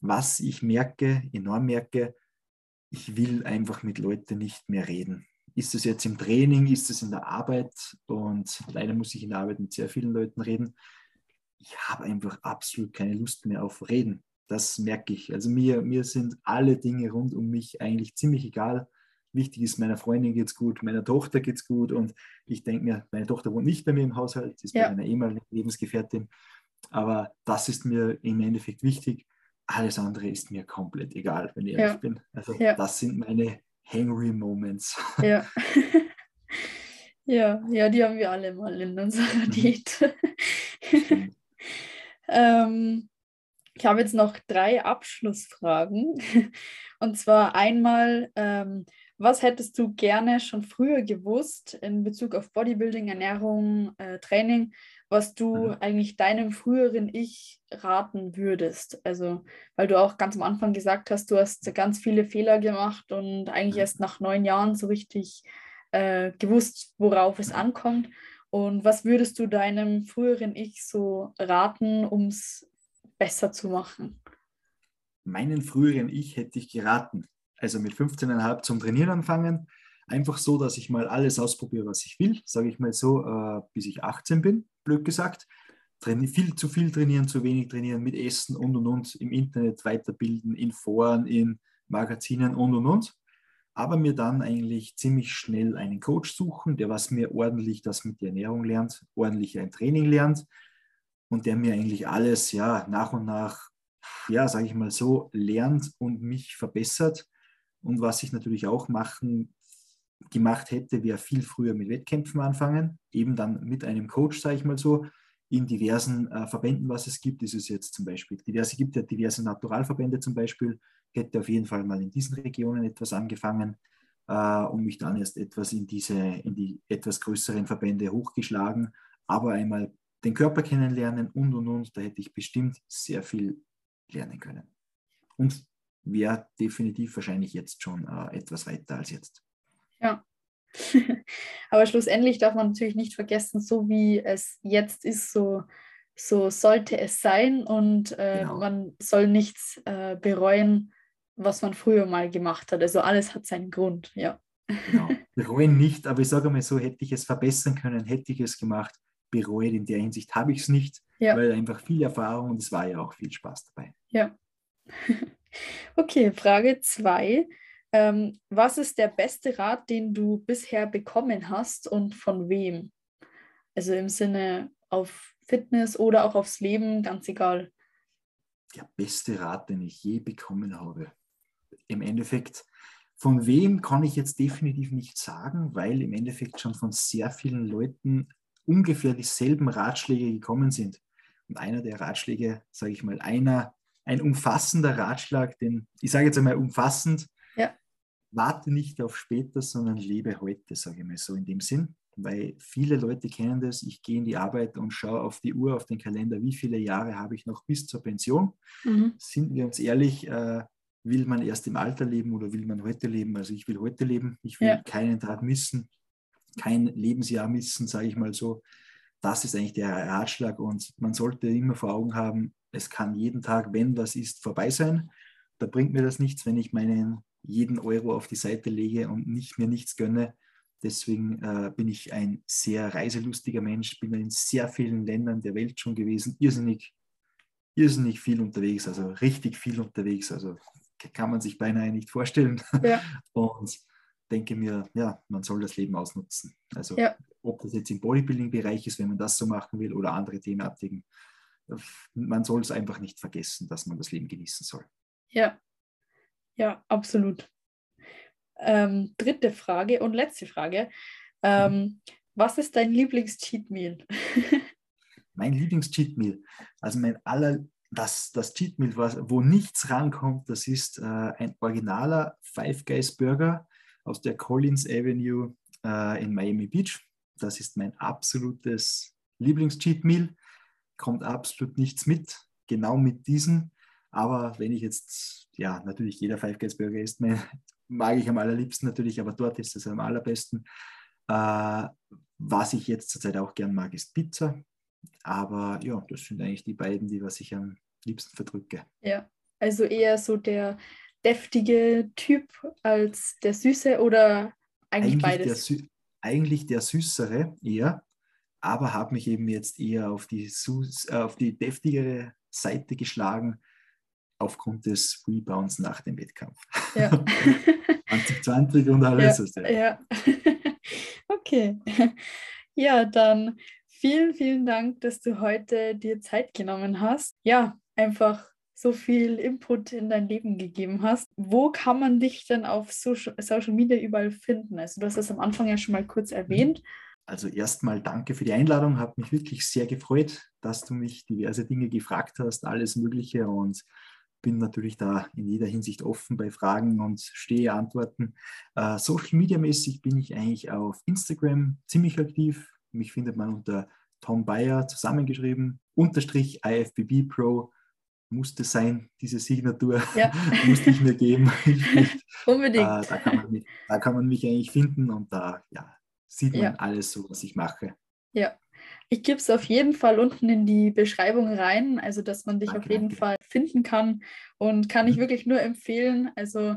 Was ich merke, enorm merke, ich will einfach mit Leuten nicht mehr reden. Ist es jetzt im Training, ist es in der Arbeit? Und leider muss ich in der Arbeit mit sehr vielen Leuten reden ich habe einfach absolut keine Lust mehr auf Reden. Das merke ich. Also mir, mir sind alle Dinge rund um mich eigentlich ziemlich egal. Wichtig ist, meiner Freundin geht es gut, meiner Tochter geht es gut und ich denke mir, meine Tochter wohnt nicht bei mir im Haushalt, sie ist ja. bei meiner ehemaligen Lebensgefährtin. Aber das ist mir im Endeffekt wichtig. Alles andere ist mir komplett egal, wenn ich ehrlich ja. bin. Also ja. das sind meine Hangry Moments. Ja. ja, ja, die haben wir alle mal in unserer mhm. Diät. Ähm, ich habe jetzt noch drei Abschlussfragen. Und zwar einmal, ähm, was hättest du gerne schon früher gewusst in Bezug auf Bodybuilding, Ernährung, äh, Training, was du mhm. eigentlich deinem früheren Ich raten würdest? Also, weil du auch ganz am Anfang gesagt hast, du hast ganz viele Fehler gemacht und eigentlich mhm. erst nach neun Jahren so richtig äh, gewusst, worauf es ankommt. Und was würdest du deinem früheren Ich so raten, um es besser zu machen? Meinen früheren Ich hätte ich geraten. Also mit 15,5 zum Trainieren anfangen. Einfach so, dass ich mal alles ausprobiere, was ich will, sage ich mal so, äh, bis ich 18 bin, blöd gesagt. Traini viel zu viel trainieren, zu wenig trainieren, mit Essen und und und, im Internet weiterbilden, in Foren, in Magazinen und und und aber mir dann eigentlich ziemlich schnell einen Coach suchen, der was mir ordentlich das mit der Ernährung lernt, ordentlich ein Training lernt und der mir eigentlich alles ja nach und nach, ja, sage ich mal so, lernt und mich verbessert. Und was ich natürlich auch machen, gemacht hätte, wäre viel früher mit Wettkämpfen anfangen, eben dann mit einem Coach, sage ich mal so, in diversen äh, Verbänden, was es gibt. ist es jetzt zum Beispiel diverse, gibt ja diverse Naturalverbände zum Beispiel, hätte auf jeden Fall mal in diesen Regionen etwas angefangen äh, und mich dann erst etwas in diese, in die etwas größeren Verbände hochgeschlagen, aber einmal den Körper kennenlernen und und und, da hätte ich bestimmt sehr viel lernen können. Und wäre definitiv wahrscheinlich jetzt schon äh, etwas weiter als jetzt. Ja. aber schlussendlich darf man natürlich nicht vergessen, so wie es jetzt ist, so so sollte es sein und äh, genau. man soll nichts äh, bereuen, was man früher mal gemacht hat. Also alles hat seinen Grund, ja. Genau. Bereuen nicht, aber ich sage mal so, hätte ich es verbessern können, hätte ich es gemacht. Bereut in der Hinsicht habe ich es nicht, ja. weil einfach viel Erfahrung und es war ja auch viel Spaß dabei. Ja, Okay, Frage 2. Ähm, was ist der beste Rat, den du bisher bekommen hast und von wem? Also im Sinne auf Fitness oder auch aufs Leben, ganz egal. Der beste Rat, den ich je bekommen habe. Im Endeffekt, von wem kann ich jetzt definitiv nicht sagen, weil im Endeffekt schon von sehr vielen Leuten ungefähr dieselben Ratschläge gekommen sind. Und einer der Ratschläge, sage ich mal, einer, ein umfassender Ratschlag, den ich sage jetzt einmal umfassend, ja. warte nicht auf später, sondern lebe heute, sage ich mal so in dem Sinn weil viele Leute kennen das. Ich gehe in die Arbeit und schaue auf die Uhr, auf den Kalender, wie viele Jahre habe ich noch bis zur Pension. Mhm. Sind wir uns ehrlich, äh, will man erst im Alter leben oder will man heute leben? Also ich will heute leben. Ich will ja. keinen Tag missen, kein Lebensjahr missen, sage ich mal so. Das ist eigentlich der Ratschlag und man sollte immer vor Augen haben, es kann jeden Tag, wenn was ist, vorbei sein. Da bringt mir das nichts, wenn ich meinen jeden Euro auf die Seite lege und nicht, mir nichts gönne Deswegen äh, bin ich ein sehr reiselustiger Mensch, bin in sehr vielen Ländern der Welt schon gewesen, irrsinnig, irrsinnig viel unterwegs, also richtig viel unterwegs. Also kann man sich beinahe nicht vorstellen. Ja. Und denke mir, ja, man soll das Leben ausnutzen. Also ja. ob das jetzt im Bodybuilding-Bereich ist, wenn man das so machen will oder andere Thematiken, man soll es einfach nicht vergessen, dass man das Leben genießen soll. Ja, ja, absolut. Ähm, dritte Frage und letzte Frage. Ähm, mhm. Was ist dein Lieblings-Cheat Meal? mein Lieblings-Cheat Meal. Also mein aller, das, das Cheat Meal, wo nichts rankommt, das ist äh, ein originaler Five Guys Burger aus der Collins Avenue äh, in Miami Beach. Das ist mein absolutes Lieblings-Cheat Meal. Kommt absolut nichts mit, genau mit diesem. Aber wenn ich jetzt, ja, natürlich jeder Five Guys Burger ist mein, mag ich am allerliebsten natürlich, aber dort ist es am allerbesten. Äh, was ich jetzt zurzeit auch gern mag, ist Pizza. Aber ja, das sind eigentlich die beiden, die was ich am liebsten verdrücke. Ja, also eher so der deftige Typ als der süße oder eigentlich, eigentlich beides? Der eigentlich der süßere eher, aber habe mich eben jetzt eher auf die, äh, auf die deftigere Seite geschlagen aufgrund des Rebounds nach dem Wettkampf. Ja. 2020 und alles. Ja, ja. okay. Ja, dann vielen, vielen Dank, dass du heute dir Zeit genommen hast. Ja, einfach so viel Input in dein Leben gegeben hast. Wo kann man dich denn auf Social, Social Media überall finden? Also du hast das am Anfang ja schon mal kurz erwähnt. Also erstmal danke für die Einladung, hat mich wirklich sehr gefreut, dass du mich diverse Dinge gefragt hast, alles Mögliche und bin natürlich da in jeder Hinsicht offen bei Fragen und stehe Antworten. Äh, Social Media mäßig bin ich eigentlich auf Instagram ziemlich aktiv. Mich findet man unter Tom Bayer zusammengeschrieben, unterstrich IFBB Pro. Musste sein, diese Signatur ja. musste ich mir geben. Unbedingt. Äh, da, kann man mich, da kann man mich eigentlich finden und da ja, sieht man ja. alles so, was ich mache. Ja, ich gebe es auf jeden Fall unten in die Beschreibung rein, also dass man dich Danke. auf jeden Fall finden kann und kann ich mhm. wirklich nur empfehlen. Also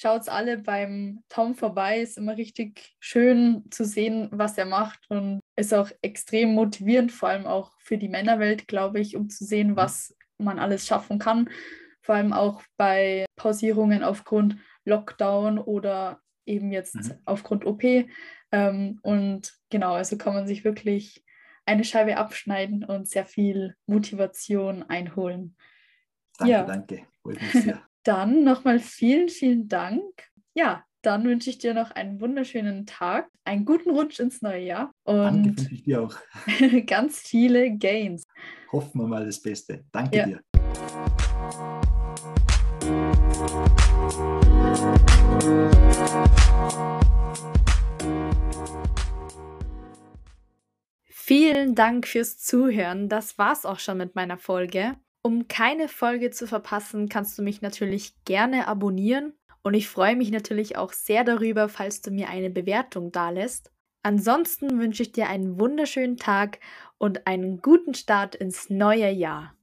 schaut alle beim Tom vorbei, ist immer richtig schön zu sehen, was er macht und ist auch extrem motivierend, vor allem auch für die Männerwelt, glaube ich, um zu sehen, was man alles schaffen kann. Vor allem auch bei Pausierungen aufgrund Lockdown oder eben jetzt mhm. aufgrund OP. Ähm, und genau, also kann man sich wirklich eine Scheibe abschneiden und sehr viel Motivation einholen. Danke, ja. danke. Dann nochmal vielen, vielen Dank. Ja, dann wünsche ich dir noch einen wunderschönen Tag, einen guten Rutsch ins neue Jahr und Danke, wünsche ich dir auch. ganz viele Gains. Hoffen wir mal das Beste. Danke ja. dir. Vielen Dank fürs Zuhören. Das war's auch schon mit meiner Folge. Um keine Folge zu verpassen, kannst du mich natürlich gerne abonnieren und ich freue mich natürlich auch sehr darüber, falls du mir eine Bewertung dalässt. Ansonsten wünsche ich dir einen wunderschönen Tag und einen guten Start ins neue Jahr.